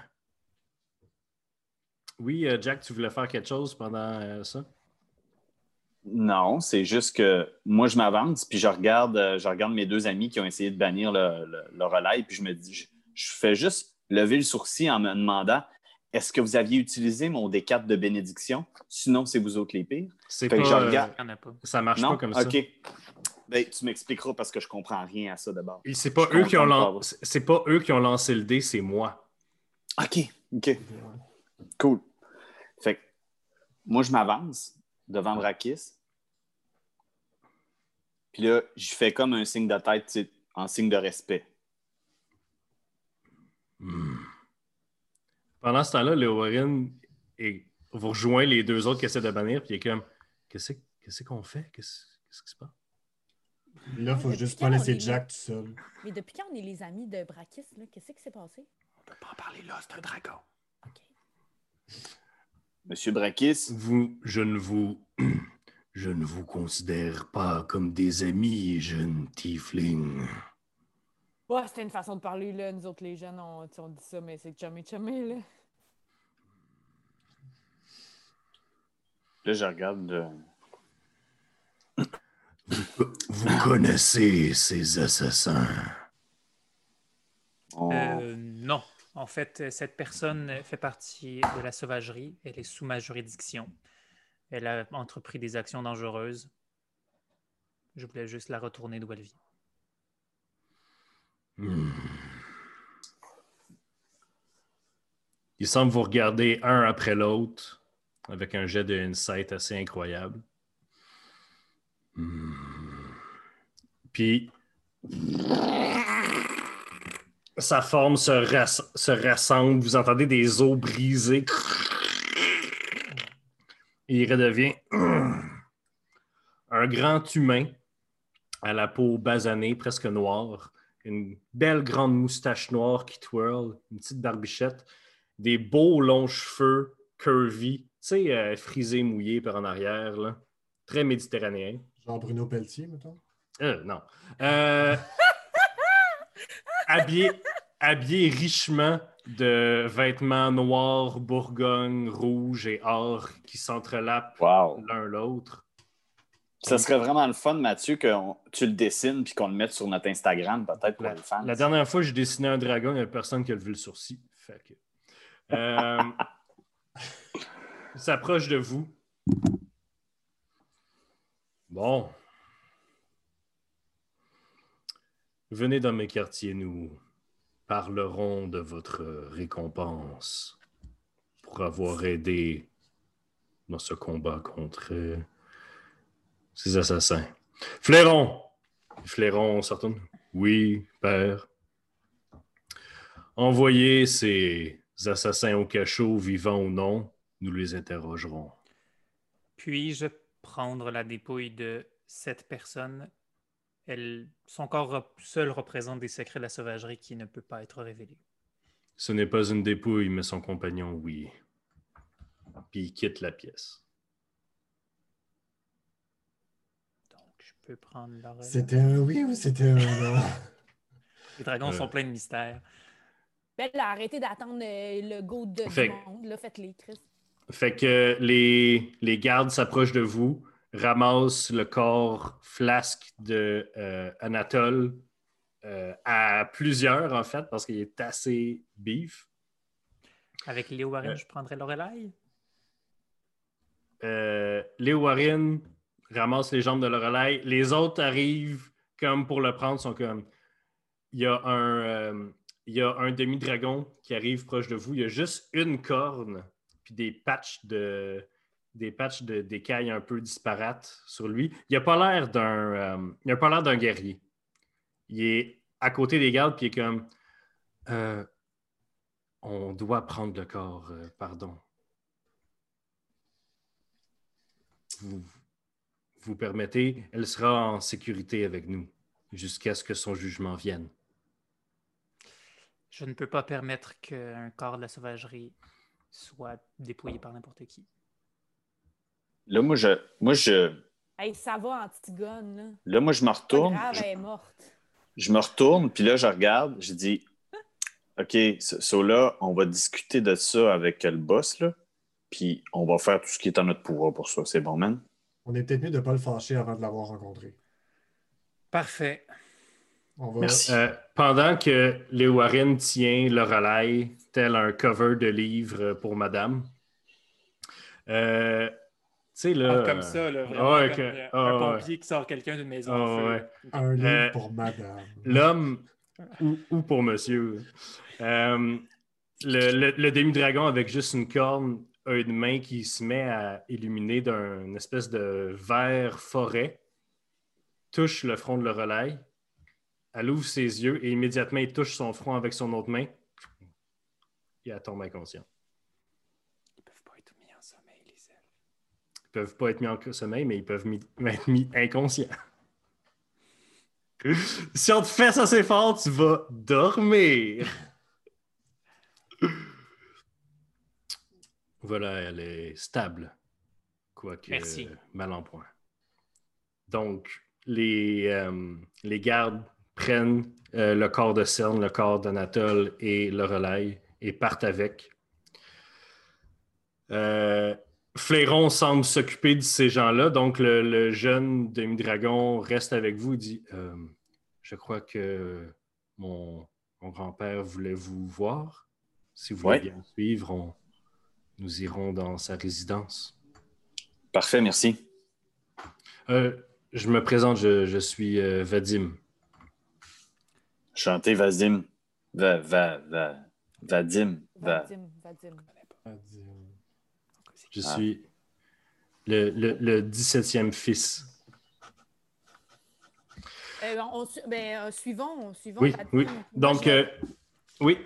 Oui, euh, Jack, tu voulais faire quelque chose pendant euh, ça? non, c'est juste que moi, je m'avance, puis je regarde, euh, je regarde mes deux amis qui ont essayé de bannir le, le- le relais, puis je me dis, je, je fais juste lever le sourcil en me demandant est-ce que vous aviez utilisé mon D4 de bénédiction? Sinon, c'est vous autres les pires. C'est Fait que pas, je regarde. Pas. ça marche non? pas comme ça. OK. Ben, tu m'expliqueras parce que je comprends rien à ça d'abord. C'est pas, eux qui ont lan- pas. pas eux qui ont lancé le dé, c'est moi. OK, OK. Cool. Fait que moi, je m'avance devant Brakis. Puis là, je fais comme un signe de tête, tu sais, en signe de respect. Hmm. Pendant ce temps-là, le Warren et vous rejoint les deux autres qui essaient de bannir, puis il est comme Qu'est-ce qu'est-ce qu'on fait? Qu'est-ce qui se passe? Là, il faut Depuis juste pas laisser Jack tout seul. Mais depuis quand on est les amis de Brakis, là, qu'est-ce qui s'est passé? On peut pas en parler là, c'est un dragon. Monsieur Brakis, Vous, je ne vous. Je ne vous considère pas comme des amis, jeune tiefling. Ouais, c'était une façon de parler, là. Nous autres, les jeunes, on, on dit ça, mais c'est chummy chummy, là. là, je regarde. euh, Vous connaissez ces assassins? On- Euh. En fait, cette personne fait partie de la sauvagerie. Elle est sous ma juridiction. Elle a entrepris des actions dangereuses. Je voulais juste la retourner d'où elle vit. Hmm. Il semble vous regarder un après l'autre avec un jet de insight assez incroyable. Hmm. Puis sa forme se, ras- se rassemble. Vous entendez des os brisés. Et il redevient un grand humain à la peau basanée, presque noire une belle grande moustache noire qui twirl, une petite barbichette, des beaux longs cheveux curvy, tu sais, euh, frisés, mouillés par en arrière, là. très méditerranéen. Genre Bruno Pelletier, mettons? Euh, non. Euh, habillé, habillé richement de vêtements noirs, bourgogne, rouge et or qui s'entrelapent Wow. l'un l'autre. Ça serait vraiment le fun, Mathieu, que on- tu le dessines puis qu'on le mette sur notre Instagram, peut-être pour La, les fans. la dernière fois j'ai dessiné un dragon, il n'y a personne qui a levé le sourcil. Fait que, euh, il s'approche de vous. Bon. Venez dans mes quartiers, nous parlerons de votre récompense pour avoir aidé dans ce combat contre ces assassins. Flairon! Flairon retourne. Oui, père. Envoyez ces assassins au cachot, vivants ou non, nous les interrogerons. Puis-je prendre la dépouille de cette personne? Elle, son corps seul représente des secrets de la sauvagerie qui ne peut pas être révélés. Ce n'est pas une dépouille, mais son compagnon, oui. Puis il quitte la pièce. Donc, je peux prendre leur... C'était un oui ou c'était un non? Les dragons Euh. sont pleins de mystères. Ben là, arrêtez d'attendre euh, le go de, Fait- du monde. Là, faites-les, Chris. Fait que les, les gardes s'approchent de vous, ramassent le corps flasque de euh, Anatole euh, à plusieurs, en fait, parce qu'il est assez bif. Avec Léo Warren, Euh. je prendrais Lorelai? Léo Warren ramasse les jambes de Lorelai. Les autres arrivent comme pour le prendre, sont comme. Il y a un, il y a un demi-dragon qui arrive proche de vous. Il y a juste une corne, puis des patchs de des patchs de d'écailles un peu disparates sur lui. Il n'a pas l'air d'un euh, il a pas l'air d'un guerrier. Il est à côté des gardes, puis il est comme Euh, on doit prendre le corps, euh, pardon. vous, vous permettez, elle sera en sécurité avec nous jusqu'à ce que son jugement vienne. Je ne peux pas permettre qu'un corps de la sauvagerie soit dépouillé par n'importe qui. Là, moi, je, moi, je, Hey, ça va, Antigone. Là. là, moi, je me retourne. grave, je- elle est morte. Je me retourne, puis là, je regarde, je dis OK, so, so là, on va discuter de ça avec le boss, là, puis on va faire tout ce qui est en notre pouvoir pour ça. C'est bon, man? On est peut-être mieux de ne pas le fâcher avant de l'avoir rencontré. Parfait. On va... Merci. Euh, pendant que Léo Warren tient le relais, tel un cover de livre pour madame, euh, sais, là. comme ça, là, vraiment. comme, ah, un ouais. pompier qui sort quelqu'un d'une maison Ah, en feu. ouais. Un livre Euh, pour madame. L'homme, ou, ou pour monsieur, euh, le, le- le demi-dragon avec juste une corne a une main qui se met à illuminer d'une espèce de vert forêt, touche le front de le relais, elle ouvre ses yeux et immédiatement il touche son front avec son autre main et elle tombe inconsciente. Ils peuvent pas être mis en sommeil, les elfes. Ils peuvent pas être mis en sommeil, mais ils peuvent être mis inconscients. si on te fait ça assez fort, tu vas dormir. voilà, elle est stable. Quoique Merci. mal en point. Donc, les, euh, les gardes prennent euh, le corps de Cerne, le corps d'Anatole et le relais et partent avec. Euh, Flairon semble s'occuper de ces gens-là. Donc, le, jeune demi-dragon reste avec vous et dit euh, Je crois que mon, grand-père voulait vous voir. Si vous voulez bien suivre, nous irons dans sa résidence. Parfait, merci. Euh, je me présente, je, suis euh, Vadim. Chanté Vadim. Va, va, va. Vadim. Vadim. Vadim. Je ah. suis le, le, 17e fils. Euh, ben, suivons, suivons. Oui, oui. Donc, oui.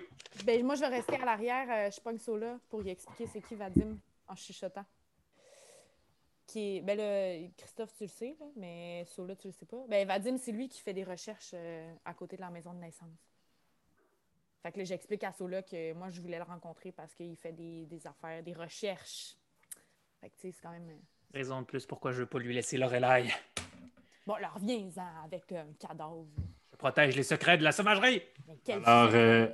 Ben, moi, je vais rester à l'arrière. je pogne là pour lui expliquer c'est qui Vadim en chuchotant qui Ben là, Christophe, tu le sais, mais Sola, tu le sais pas. Ben, Vadim, c'est lui qui fait des recherches euh, à côté de la maison de naissance. Fait que là, j'explique à Sola que moi, je voulais le rencontrer parce qu'il fait des, affaires, des recherches. Fait que, tu sais, c'est quand même. Euh, Raison de plus pourquoi je veux pas lui laisser Lorelai. Bon, alors reviens-en avec un cadavre. Je protège les secrets de la sauvagerie. Alors, euh,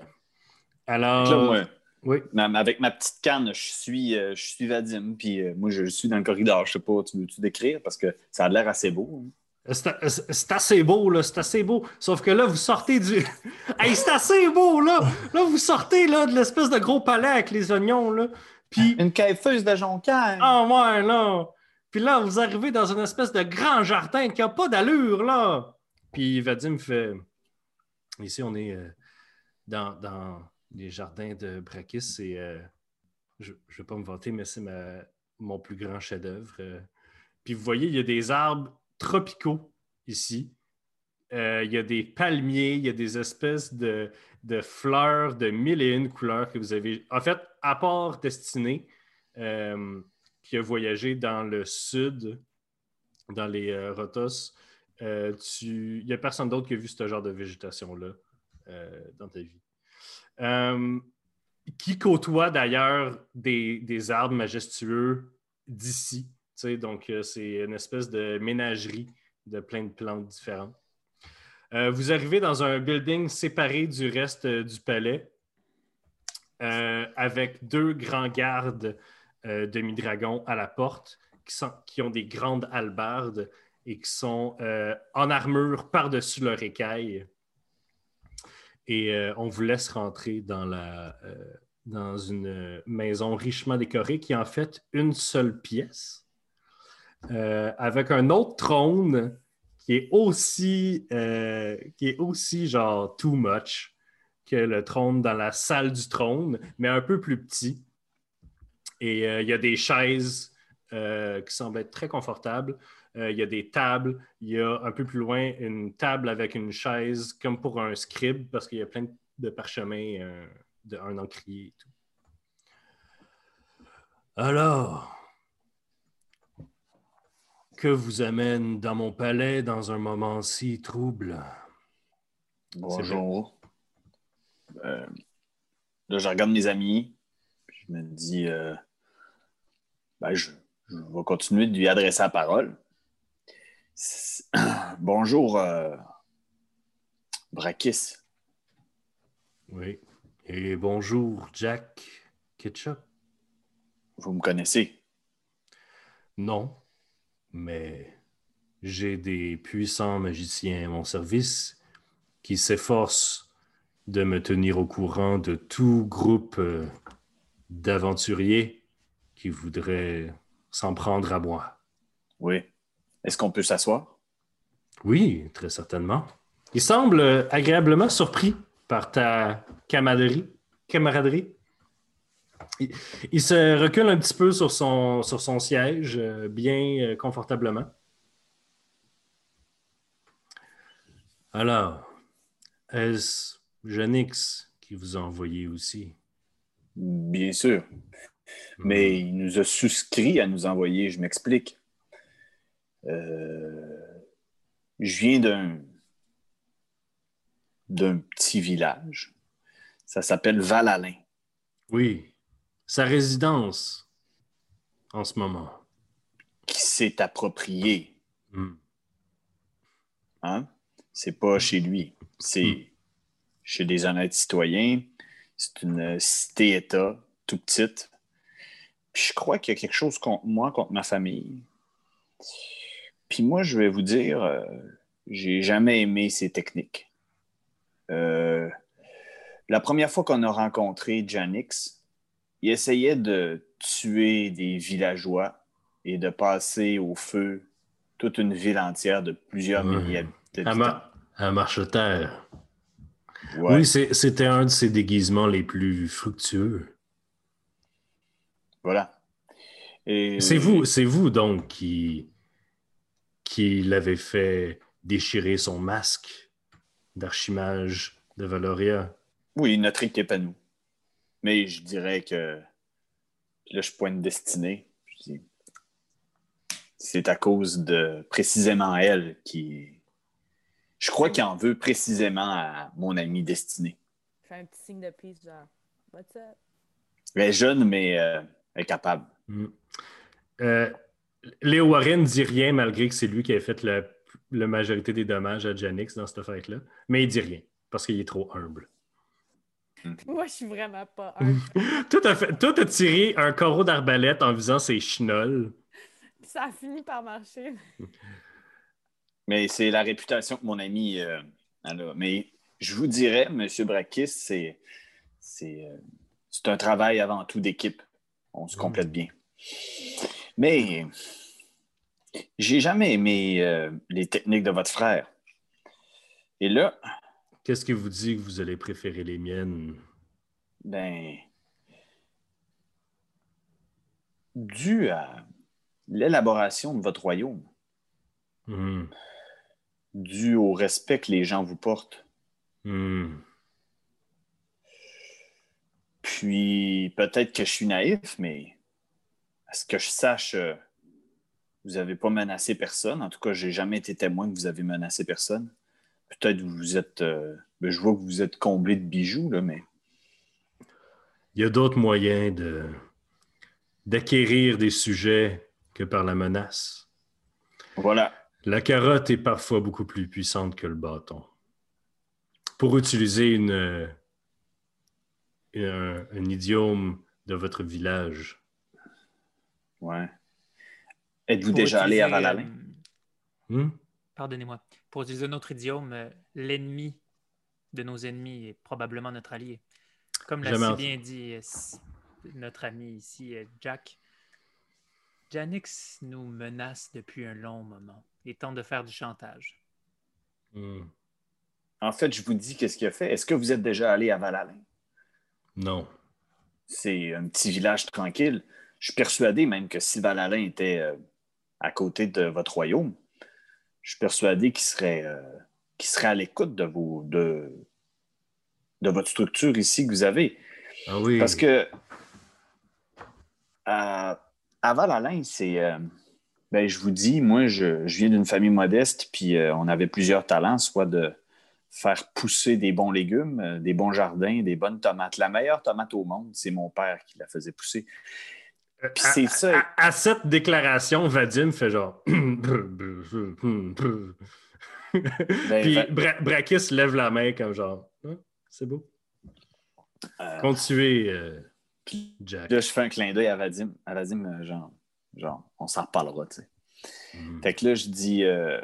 alors. Oui. avec ma petite canne, je suis, euh, je suis Vadim, puis euh, moi, je suis dans le corridor. Je sais pas, tu veux-tu décrire? Parce que ça a l'air assez beau. Hein. C'est assez beau, là, c'est assez beau. Sauf que là, vous sortez du. hey, c'est assez beau, là! Là, vous sortez là, de l'espèce de gros palais avec les oignons, là. Puis... Une cailleuse de joncaire. Ah, ouais, là! Puis là, vous arrivez dans une espèce de grand jardin qui n'a pas d'allure, là! Puis Vadim fait. Ici, on est euh, dans, dans les jardins de Brakis, c'est. Euh, je ne vais pas me vanter, mais c'est mon plus grand chef-d'œuvre. Euh. Puis vous voyez, il y a des arbres tropicaux ici. Il y a des palmiers, il y a des espèces de, fleurs de mille et une couleurs que vous avez. En fait, à part Destinée, qui a voyagé dans le sud, dans les Rotos, il n'y a personne d'autre qui a vu ce genre de végétation-là dans ta vie. Euh, qui côtoie d'ailleurs des, arbres majestueux d'ici? Donc, euh, c'est une espèce de ménagerie de plein de plantes différentes. Euh, vous arrivez dans un building séparé du reste du palais avec deux grands gardes demi-dragons à la porte qui, sont, qui, ont des grandes halbardes et qui sont en armure par-dessus leur écaille. Et euh, on vous laisse rentrer dans, la, euh, dans une maison richement décorée qui est en fait une seule pièce, euh, avec un autre trône qui est aussi, qui est aussi genre too much que le trône dans la salle du trône, mais un peu plus petit. Et il y a des chaises qui semblent être très confortables. Euh, il y a des tables. Il y a un peu plus loin une table avec une chaise comme pour un scribe parce qu'il y a plein de parchemins, euh, de, un encrier et tout. Alors, que vous amène dans mon palais dans un moment si trouble? Bonjour. Euh, là, je regarde mes amis. Je me dis, ben, je, je, vais continuer de lui adresser la parole. Bonjour, euh, Brakis. Oui. Et bonjour, Jack Ketchup. Vous me connaissez? Non, mais j'ai des puissants magiciens à mon service qui s'efforcent de me tenir au courant de tout groupe euh, d'aventuriers qui voudraient s'en prendre à moi. Oui. Est-ce qu'on peut s'asseoir? Oui, très certainement. Il semble agréablement surpris par ta camaraderie. camaraderie. Il, se recule un petit peu sur son, sur son siège, euh, bien euh, confortablement. Alors, est-ce Genix qui vous a envoyé aussi? Bien sûr. Mais hmm. il nous a souscrit à nous envoyer, je m'explique. Euh, je viens d'un d'un petit village. Ça s'appelle Val-Alain. Oui, sa résidence en ce moment. Qui s'est approprié. Hmm. Hein? C'est pas chez lui. C'est hmm. chez des honnêtes citoyens. C'est une cité-État tout petite. Puis je crois qu'il y a quelque chose contre moi, contre ma famille. Puis moi, je vais vous dire, euh, j'ai jamais aimé ces techniques. Euh, la première fois qu'on a rencontré Janix, il essayait de tuer des villageois et de passer au feu toute une ville entière de plusieurs milliers d'habitants. à Marcheterre. Ouais. Oui, c'était un de ses déguisements les plus fructueux. Voilà. Et- C'est vous, c'est vous donc qui, qui l'avez fait déchirer son masque d'archimage de Valoria? Oui, notre équipe à nous. Mais je dirais que là, je pointe destinée. C'est à cause de précisément elle qui. Je crois qu'il en veut précisément à mon ami Destinée. Fais un petit signe de peace, genre, what's up? Elle est jeune, mais euh, elle est capable. Hmm. Euh, Léo Warren dit rien malgré que c'est lui qui a fait la, la majorité des dommages à Janix dans cette fête-là. Mais il dit rien parce qu'il est trop humble. Moi, je suis vraiment pas un. Toi, t'as fait- toi, t'as tiré un carreau d'arbalète en visant ses chenolles. Puis ça a fini par marcher. Mais c'est la réputation que mon ami euh, elle a. Mais je vous dirais, M. Brakis, c'est, c'est, euh, c'est un travail avant tout d'équipe. On se complète bien. Mais j'ai jamais aimé euh, les techniques de votre frère. Et là, Qu'est-ce qui vous dit que vous allez préférer les miennes? ben, dû à l'élaboration de votre royaume, Hmm. dû au respect que les gens vous portent, Hmm. Puis peut-être que je suis naïf, mais à ce que je sache, euh, vous n'avez pas menacé personne. En tout cas, j'ai jamais été témoin que vous avez menacé personne. Peut-être que vous êtes. euh, ben, je vois que vous êtes comblé de bijoux, là, mais Il y a d'autres moyens de d'acquérir des sujets que par la menace. voilà. La carotte est parfois beaucoup plus puissante que le bâton. Pour utiliser une, euh, un, un idiome de votre village, Ouais. Êtes-vous déjà allé à Valalin? euh, Hmm? Pardonnez-moi. Pour utiliser un autre idiome, euh, l'ennemi de nos ennemis est probablement notre allié. Comme l'a si bien dit euh, notre ami ici, euh, Jack, Janix nous menace depuis un long moment et tente de faire du chantage. Hmm. En fait, je vous dis qu'est-ce qu'il a fait. Est-ce que vous êtes déjà allé à Valalin? Non. C'est un petit village tranquille. Je suis persuadé même que si Valalin était à côté de votre royaume, je suis persuadé qu'il serait, euh, serait à l'écoute de, vos, de, de votre structure ici que vous avez. Ah oui. Parce que à, à Val-Alain, c'est. euh, ben, je vous dis, moi, je, je viens d'une famille modeste, puis euh, on avait plusieurs talents, soit de faire pousser des bons légumes, euh, des bons jardins, des bonnes tomates. La meilleure tomate au monde, c'est mon père qui la faisait pousser. Euh, Puis c'est à, ça. à- à cette déclaration, Vadim fait genre. Puis Ben, Bra- Brakis lève la main comme genre. Ah, c'est beau. euh, Continuez, euh, Jack. là, je fais un clin d'œil à Vadim. À Vadim, genre, genre on s'en reparlera, tu sais. Hmm. Fait que là, je dis. euh,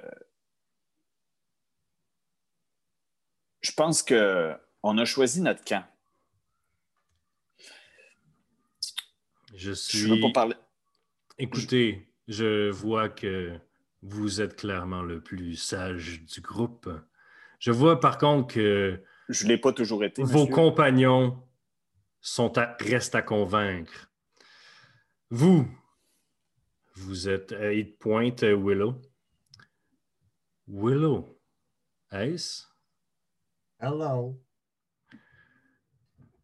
je pense que on a choisi notre camp. Je Je veux suis. pas parler. Écoutez, je vois que vous êtes clairement le plus sage du groupe. Je vois par contre que Je l'ai pas toujours été. vos monsieur. compagnons sont à- restent à convaincre. Vous, vous êtes à Eight Point, euh, Willow. Willow, est-ce? Hello.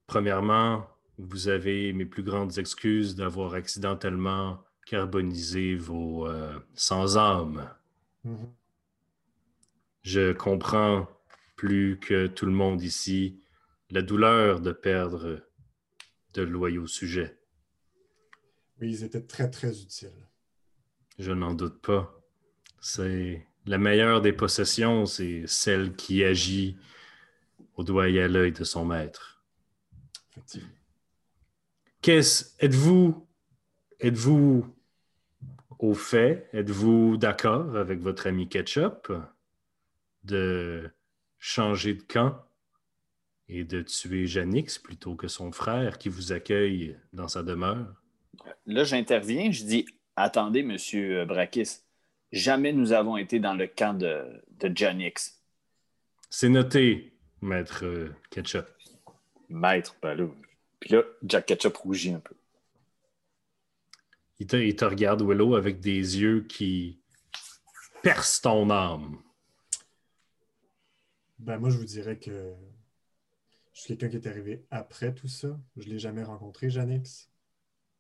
Premièrement, vous avez mes plus grandes excuses d'avoir accidentellement carbonisé vos euh, sans-âmes. Mhm. Je comprends plus que tout le monde ici la douleur de perdre de loyaux sujets. Oui, ils étaient très, très utiles. Je n'en doute pas. C'est la meilleure des possessions, c'est celle qui agit au doigt et à l'œil de son maître. Effectivement. Qu'est-ce êtes-vous êtes-vous au fait, êtes-vous d'accord avec votre ami Ketchup de changer de camp et de tuer Janix plutôt que son frère qui vous accueille dans sa demeure? Là, j'interviens, je dis Attendez, monsieur Brakis, jamais nous avons été dans le camp de, de Janix. C'est noté, maître Ketchup. Maître, là. Puis là, Jack Ketchup rougit un peu. Il te, il te regarde, Willow, avec des yeux qui percent ton âme. Ben, moi, je vous dirais que je suis quelqu'un qui est arrivé après tout ça. Je ne l'ai jamais rencontré, Janix.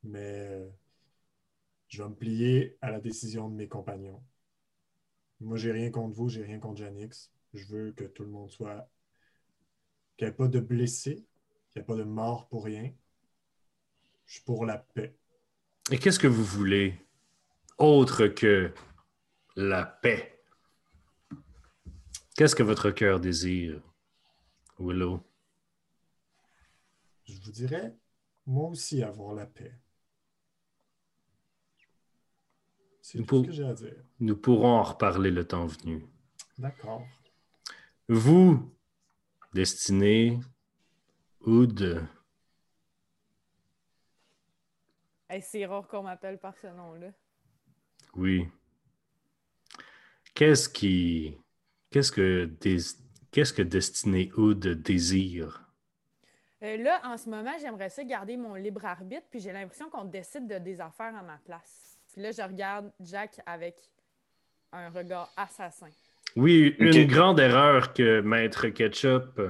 Mais euh, je vais me plier à la décision de mes compagnons. Moi, j'ai rien contre vous, j'ai rien contre Janix. Je veux que tout le monde soit. qu'il n'y ait pas de blessés, n'y pas de mort pour rien. Je suis pour la paix. Et qu'est-ce que vous voulez autre que la paix? Qu'est-ce que votre cœur désire, Willow? Je vous dirais, moi aussi, avoir la paix. C'est ce que j'ai à dire. Nous pourrons en reparler le temps venu. D'accord. Vous, Destinée, Oud, Hey, c'est rare qu'on m'appelle par ce nom-là. oui. Qu'est-ce qui. Qu'est-ce que, Des- qu'est-ce que Destinée Oud désire? Euh, là, en ce moment, j'aimerais ça garder mon libre arbitre, puis j'ai l'impression qu'on décide de des affaires à ma place. Puis là, je regarde Jack avec un regard assassin. Oui, une grande erreur que Maître Ketchup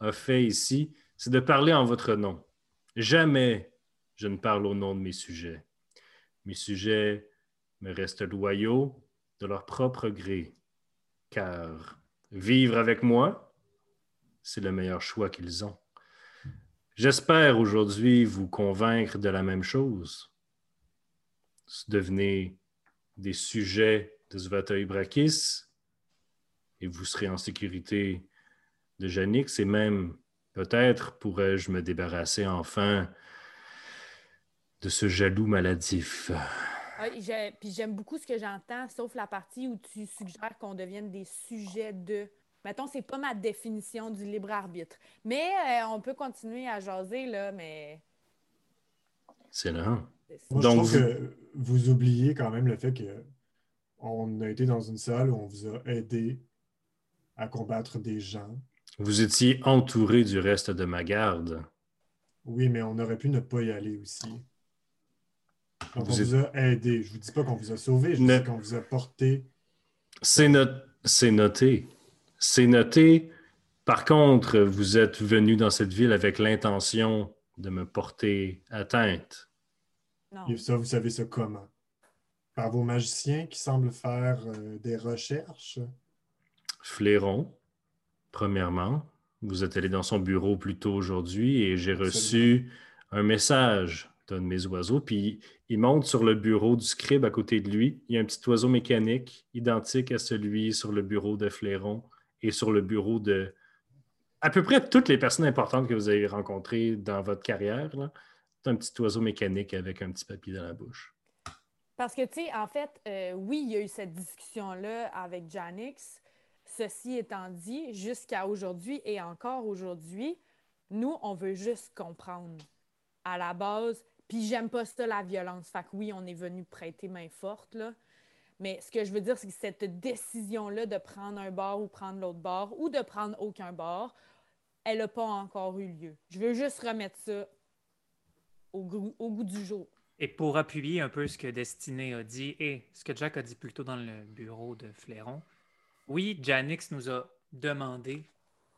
a fait ici, c'est de parler en votre nom. Jamais je ne parle au nom de mes sujets. Mes sujets me restent loyaux de leur propre gré, car vivre avec moi, c'est le meilleur choix qu'ils ont. J'espère aujourd'hui vous convaincre de la même chose. Devenez des sujets de Svatoi Brakis, et vous serez en sécurité de Janix et même peut-être pourrais-je me débarrasser enfin de ce jaloux maladif. Ah, puis j'aime beaucoup ce que j'entends, sauf la partie où tu suggères qu'on devienne des sujets de. Mettons, c'est pas ma définition du libre arbitre. Mais euh, on peut continuer à jaser, là, mais. C'est là. Moi, Donc, je trouve vous- que vous oubliez quand même le fait que on a été dans une salle où on vous a aidé à combattre des gens. Vous étiez entouré du reste de ma garde. Oui, mais on aurait pu ne pas y aller aussi. Donc, Vous on vous a aidé. Je vous dis pas qu'on vous a sauvé, je Ne- dis qu'on vous a porté. C'est no- c'est noté. C'est noté. Par contre, vous êtes venu dans cette ville avec l'intention de me porter atteinte. Non. Et ça, vous savez ça comment? Par vos magiciens qui semblent faire euh, des recherches? Flairon, premièrement. Vous êtes allé dans son bureau plus tôt aujourd'hui et j'ai reçu un message d'un de mes oiseaux. Puis il monte sur le bureau du scribe à côté de lui. Il y a un petit oiseau mécanique identique à celui sur le bureau de Flairon et sur le bureau de à peu près toutes les personnes importantes que vous avez rencontrées dans votre carrière. là. C'est un petit oiseau mécanique avec un petit papier dans la bouche. Parce que, tu sais, en fait, euh, oui, il y a eu cette discussion-là avec Janix. Ceci étant dit, jusqu'à aujourd'hui et encore aujourd'hui, nous, on veut juste comprendre à la base. Puis j'aime pas ça, la violence. Fait que oui, on est venu prêter main forte, là. Mais ce que je veux dire, c'est que cette décision-là de prendre un bord ou prendre l'autre bord ou de prendre aucun bord, elle n'a pas encore eu lieu. Je veux juste remettre ça au goût, du jour. Et pour appuyer un peu ce que Destiné a dit et ce que Jack a dit plus tôt dans le bureau de Flairon, oui, Janix nous a demandé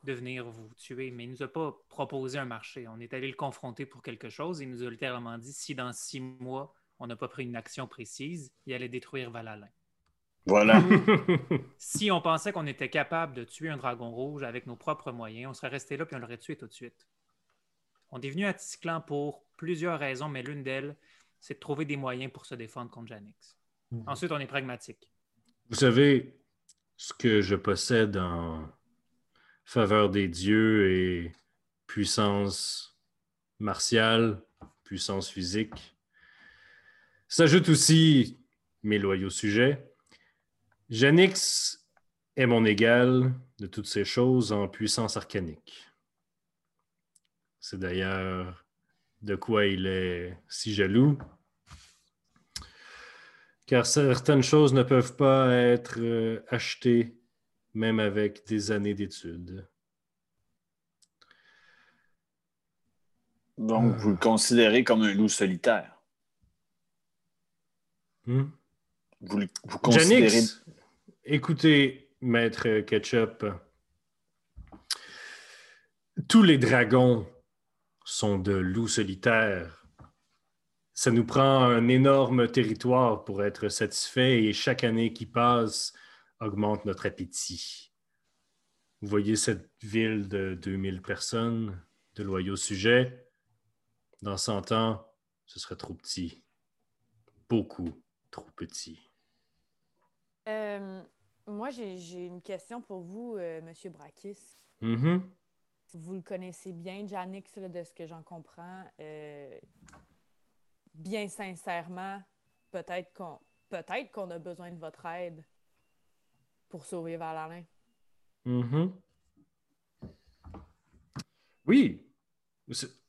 de venir vous tuer, mais il ne nous a pas proposé un marché. On est allé le confronter pour quelque chose et il nous a littéralement dit si dans six mois, on n'a pas pris une action précise, il allait détruire Valalin. Voilà. Si on pensait qu'on était capable de tuer un dragon rouge avec nos propres moyens, on serait resté là puis on l'aurait tué tout de suite. On est venu à Tisclan pour plusieurs raisons, mais l'une d'elles, c'est de trouver des moyens pour se défendre contre Janix. Mhm. Ensuite, on est pragmatique. Vous savez, ce que je possède en faveur des dieux et puissance martiale, puissance physique, S'ajoute aussi mes loyaux sujets. Janix est mon égal de toutes ces choses en puissance arcanique. C'est d'ailleurs de quoi il est si jaloux, car certaines choses ne peuvent pas être euh, achetées même avec des années d'études. Donc, vous le considérez comme un loup solitaire. Hmm? Vous, le- vous considérez. Janix, écoutez, maître Ketchup, tous les dragons sont de loups solitaires. Ça nous prend un énorme territoire pour être satisfait et chaque année qui passe augmente notre appétit. Vous voyez cette ville de 2000 personnes, de loyaux sujets. Dans 100 ans, ce serait trop petit. Beaucoup trop petit. Euh, moi, j'ai une question pour vous, euh, Monsieur Brakis. Mhm. Vous le connaissez bien, Janix, de ce que j'en comprends. Euh, bien sincèrement, peut-être qu'on peut-être qu'on a besoin de votre aide pour sauver Valentin. Mhm. Oui.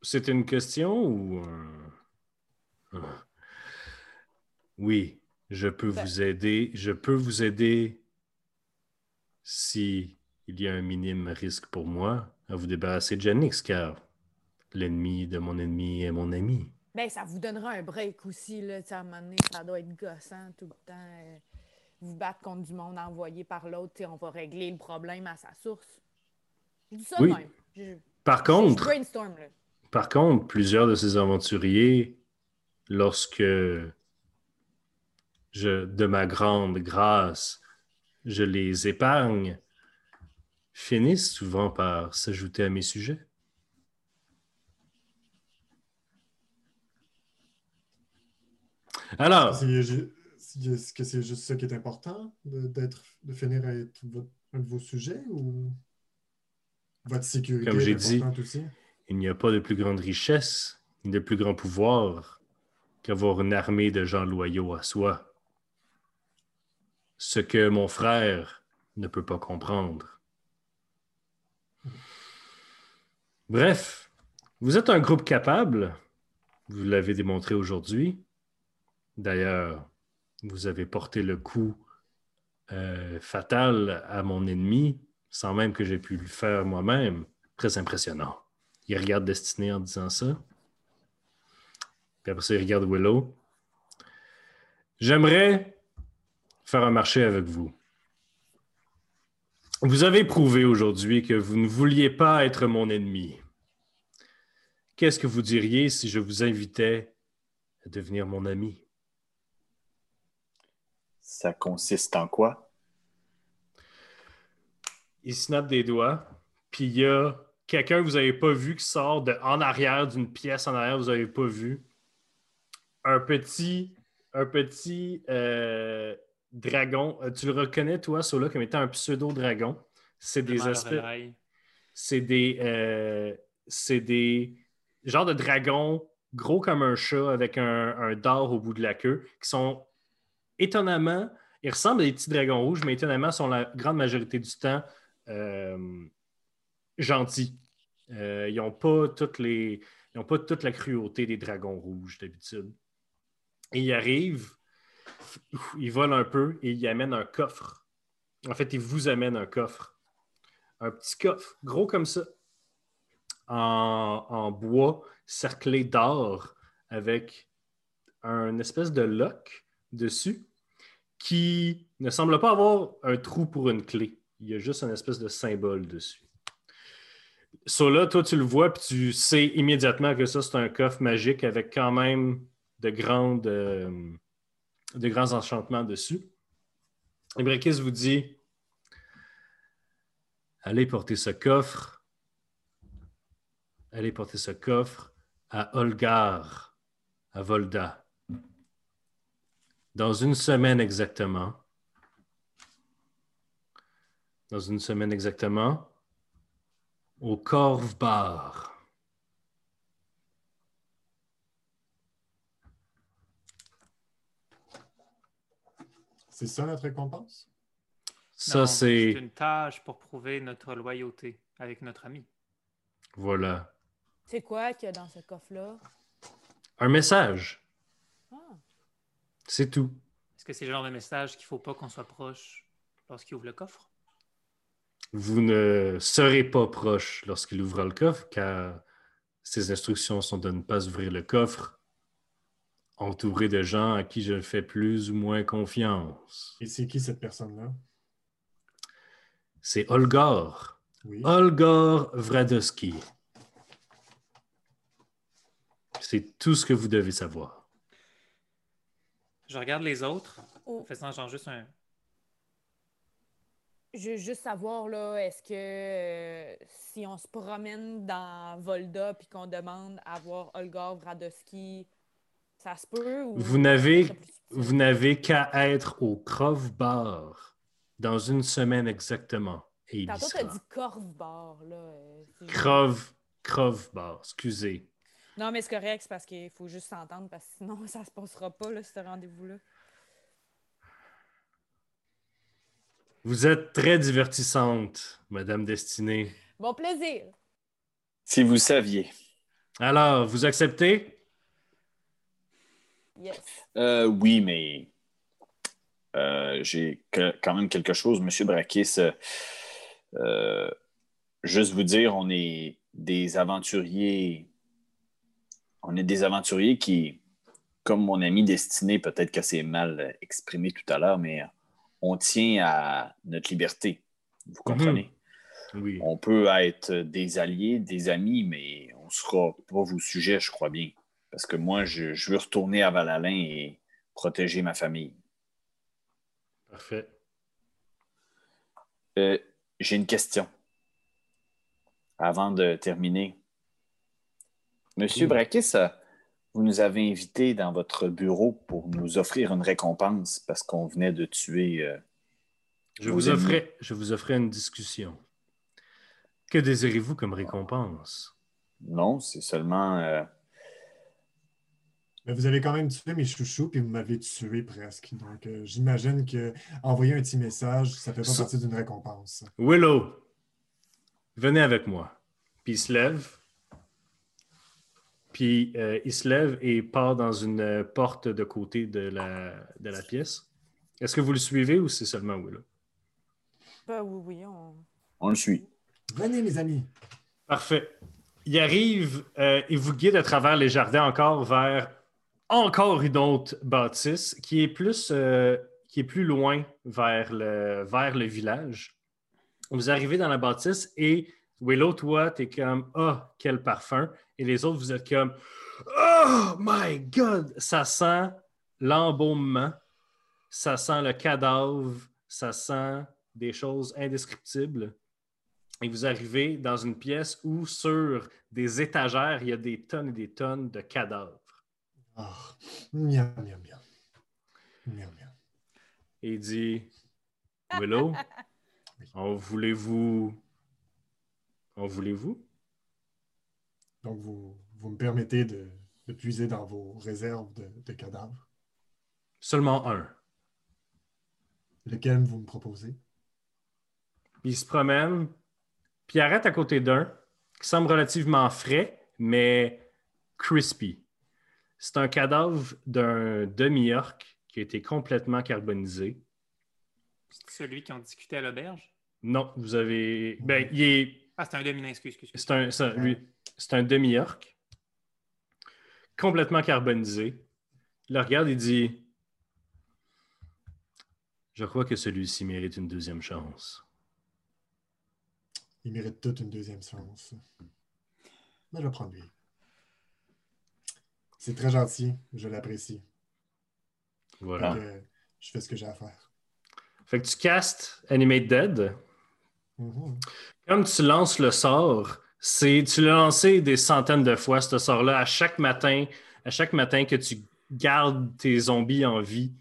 C'est- une question ou... un- un- Oui, je peux Ben- vous aider. Je peux vous aider si il y a un minime risque pour moi à vous débarrasser de Janix, car l'ennemi de mon ennemi est mon ami. Ben, ça vous donnera un break aussi, là. À un moment donné, ça doit être gossant tout le temps. euh, vous battre contre du monde envoyé par l'autre, on va régler le problème à sa source. Je dis ça de Oui. même. Je, Par contre, brainstorm, là. Par contre, plusieurs de ces aventuriers, lorsque je, de ma grande grâce, je les épargne, finissent souvent par s'ajouter à mes sujets. Alors, Est-ce que c'est juste ça qui est important, de, d'être, de finir à être votre- un de vos sujets ou votre sécurité Comme j'ai dit, aussi? il n'y a pas de plus grande richesse, ni de plus grand pouvoir qu'avoir une armée de gens loyaux à soi. Ce que mon frère ne peut pas comprendre. Bref, vous êtes un groupe capable, vous l'avez démontré aujourd'hui. D'ailleurs, vous avez porté le coup euh, fatal à mon ennemi sans même que j'ai pu le faire moi-même. Très impressionnant. Il regarde Destiné en disant ça. Puis après ça, il regarde Willow. J'aimerais faire un marché avec vous. Vous avez prouvé aujourd'hui que vous ne vouliez pas être mon ennemi. Qu'est-ce que vous diriez si je vous invitais à devenir mon ami? Ça consiste en quoi? il snap des doigts, puis il y a quelqu'un que vous n'avez pas vu qui sort de, en arrière d'une pièce en arrière, vous n'avez pas vu. Un petit, un petit euh, dragon. Euh, Tu le reconnais, toi, Sola, comme étant un pseudo-dragon? C'est des relais. C'est des. euh, c'est des genres de dragons gros comme un chat avec un, un dard au bout de la queue qui sont étonnamment. Ils ressemblent à des petits dragons rouges, mais étonnamment sont la grande majorité du temps euh, gentils. Euh, ils n'ont pas toute la cruauté des dragons rouges d'habitude. Et ils arrivent, ils volent un peu et ils amènent un coffre. En fait, ils vous amènent un coffre. Un petit coffre, gros comme ça, en, en bois, cerclé d'or, avec un espèce de lock dessus qui ne semble pas avoir un trou pour une clé. Il y a juste un espèce de symbole dessus. Ça là, toi, tu le vois, puis tu sais immédiatement que ça, c'est un coffre magique avec quand même de, grandes, euh, de grands enchantements dessus. Et Brekis vous dit Allez porter ce coffre. Allez porter ce coffre à Olgar, à Volda. Dans une semaine exactement. Dans une semaine exactement. Au Corve Bar. C'est ça notre récompense? Ça, c'est. une tâche pour prouver notre loyauté avec notre ami. Voilà. C'est quoi qu'il y a dans ce coffre-là? Un message. C'est tout. Est-ce que c'est le genre de message qu'il ne faut pas qu'on soit proche lorsqu'il ouvre le coffre? Vous ne serez pas proche lorsqu'il ouvrira le coffre, car ses instructions sont de ne pas ouvrir le coffre entouré de gens à qui je fais plus ou moins confiance. Et c'est qui cette personne-là? C'est Olgar. Oui. Olgar Vradowski. C'est tout ce que vous devez savoir. Je regarde les autres, Oh. en faisant genre juste un. Je veux juste savoir, là, est-ce que euh, si on se promène dans Volda puis qu'on demande à voir Olgar Vradowski, ça se peut? Ou Vous n'avez-? Vous n'avez qu'à être au Crove Bar dans une semaine exactement. Et il y Tantôt, sera. t'as dit Corve Bar, là. euh, c'est- Crove, Crove Bar, excusez. Non, mais c'est correct, c'est parce qu'il faut juste s'entendre, parce que sinon, ça se passera pas, là, ce rendez-vous-là. Vous êtes très divertissante, Madame Destinée. Bon plaisir! Si vous saviez. Alors, vous acceptez? Yes. Euh, oui, mais euh, j'ai que- quand même quelque chose, Monsieur Brakis. euh, euh, juste vous dire, on est des aventuriers. On est des aventuriers qui, comme mon ami Destiné, peut-être que c'est mal exprimé tout à l'heure, mais on tient à notre liberté. Vous comprenez? Oui. On peut être des alliés, des amis, mais on ne sera pas vos sujets, je crois bien. Parce que moi, je, je veux retourner à Val-Alain et protéger ma famille. Parfait. Euh, J'ai une question. Avant de terminer. Monsieur Oui. Brakis, vous nous avez invités dans votre bureau pour nous offrir une récompense parce qu'on venait de tuer. euh, Je vous, offrais, je vous offrais une discussion. Que désirez-vous comme récompense? Non, c'est seulement. euh, Mais vous avez quand même tué mes chouchous, puis vous m'avez tué presque. Donc, euh, j'imagine que envoyer un petit message, ça fait pas partie d'une récompense. Willow, venez avec moi. Puis il se lève. Puis euh, il se lève et part dans une euh, porte de côté de la, de la pièce. Est-ce que vous le suivez ou c'est seulement Willow? Ben oui, oui, on... on le suit. Venez, mes amis. Parfait. Il arrive, euh, il vous guide à travers les jardins encore vers encore une autre bâtisse qui est plus, euh, qui est plus loin vers le, vers le village. Vous arrivez dans la bâtisse et Willow, toi, tu es comme Ah, quel parfum. Et les autres, vous êtes comme Oh my God! Ça sent l'embaumement, ça sent le cadavre, ça sent des choses indescriptibles et vous arrivez dans une pièce où sur des étagères, il y a des tonnes et des tonnes de cadavres. Ah, miam, miam, miam. Miam, miam. Et il dit Willow, en voulez-vous En voulez-vous? Donc, vous, vous me permettez de, de puiser dans vos réserves de, de cadavres. Seulement un. Lequel vous me proposez? Il se promène, puis il arrête à côté d'un qui semble relativement frais, mais crispy. C'est un cadavre d'un demi-orc qui a été complètement carbonisé. C'est celui qui ont discuté à l'auberge? Non, vous avez. Ben, il est Ah, c'est un excuse, excuse. excuse. C'est un, ça, lui, c'est un demi-orc, complètement carbonisé. Il le regarde et dit Je crois que celui-ci mérite une deuxième chance. Il mérite toute une deuxième chance. Mais je vais prendre lui. C'est très gentil, je l'apprécie. Voilà. Donc, euh, je fais ce que j'ai à faire. Fait que tu castes Animate Dead. Mhm. Comme tu lances le sort, c'est tu l'as lancé des centaines de fois, ce sort-là, à chaque matin, à chaque matin que tu gardes tes zombies en vie,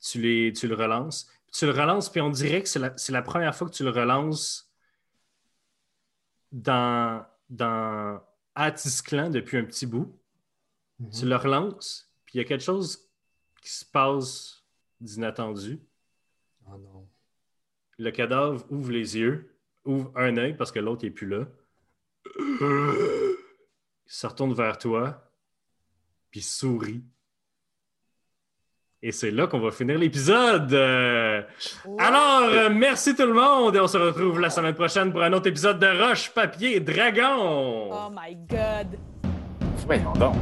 tu, les, tu le relances. Tu le relances, puis on dirait que c'est la, c'est la première fois que tu le relances dans, dans Atisclan depuis un petit bout. Mhm. Tu le relances, puis il y a quelque chose qui se passe d'inattendu. Non. Le cadavre ouvre les yeux, ouvre un œil parce que l'autre n'est plus là. Il se retourne vers toi, puis sourit. Et c'est là qu'on va finir l'épisode. Euh, Alors, euh, merci tout le monde et on se retrouve la semaine prochaine pour un autre épisode de Roche, Papier, Dragon. Oh my god! Voyons donc.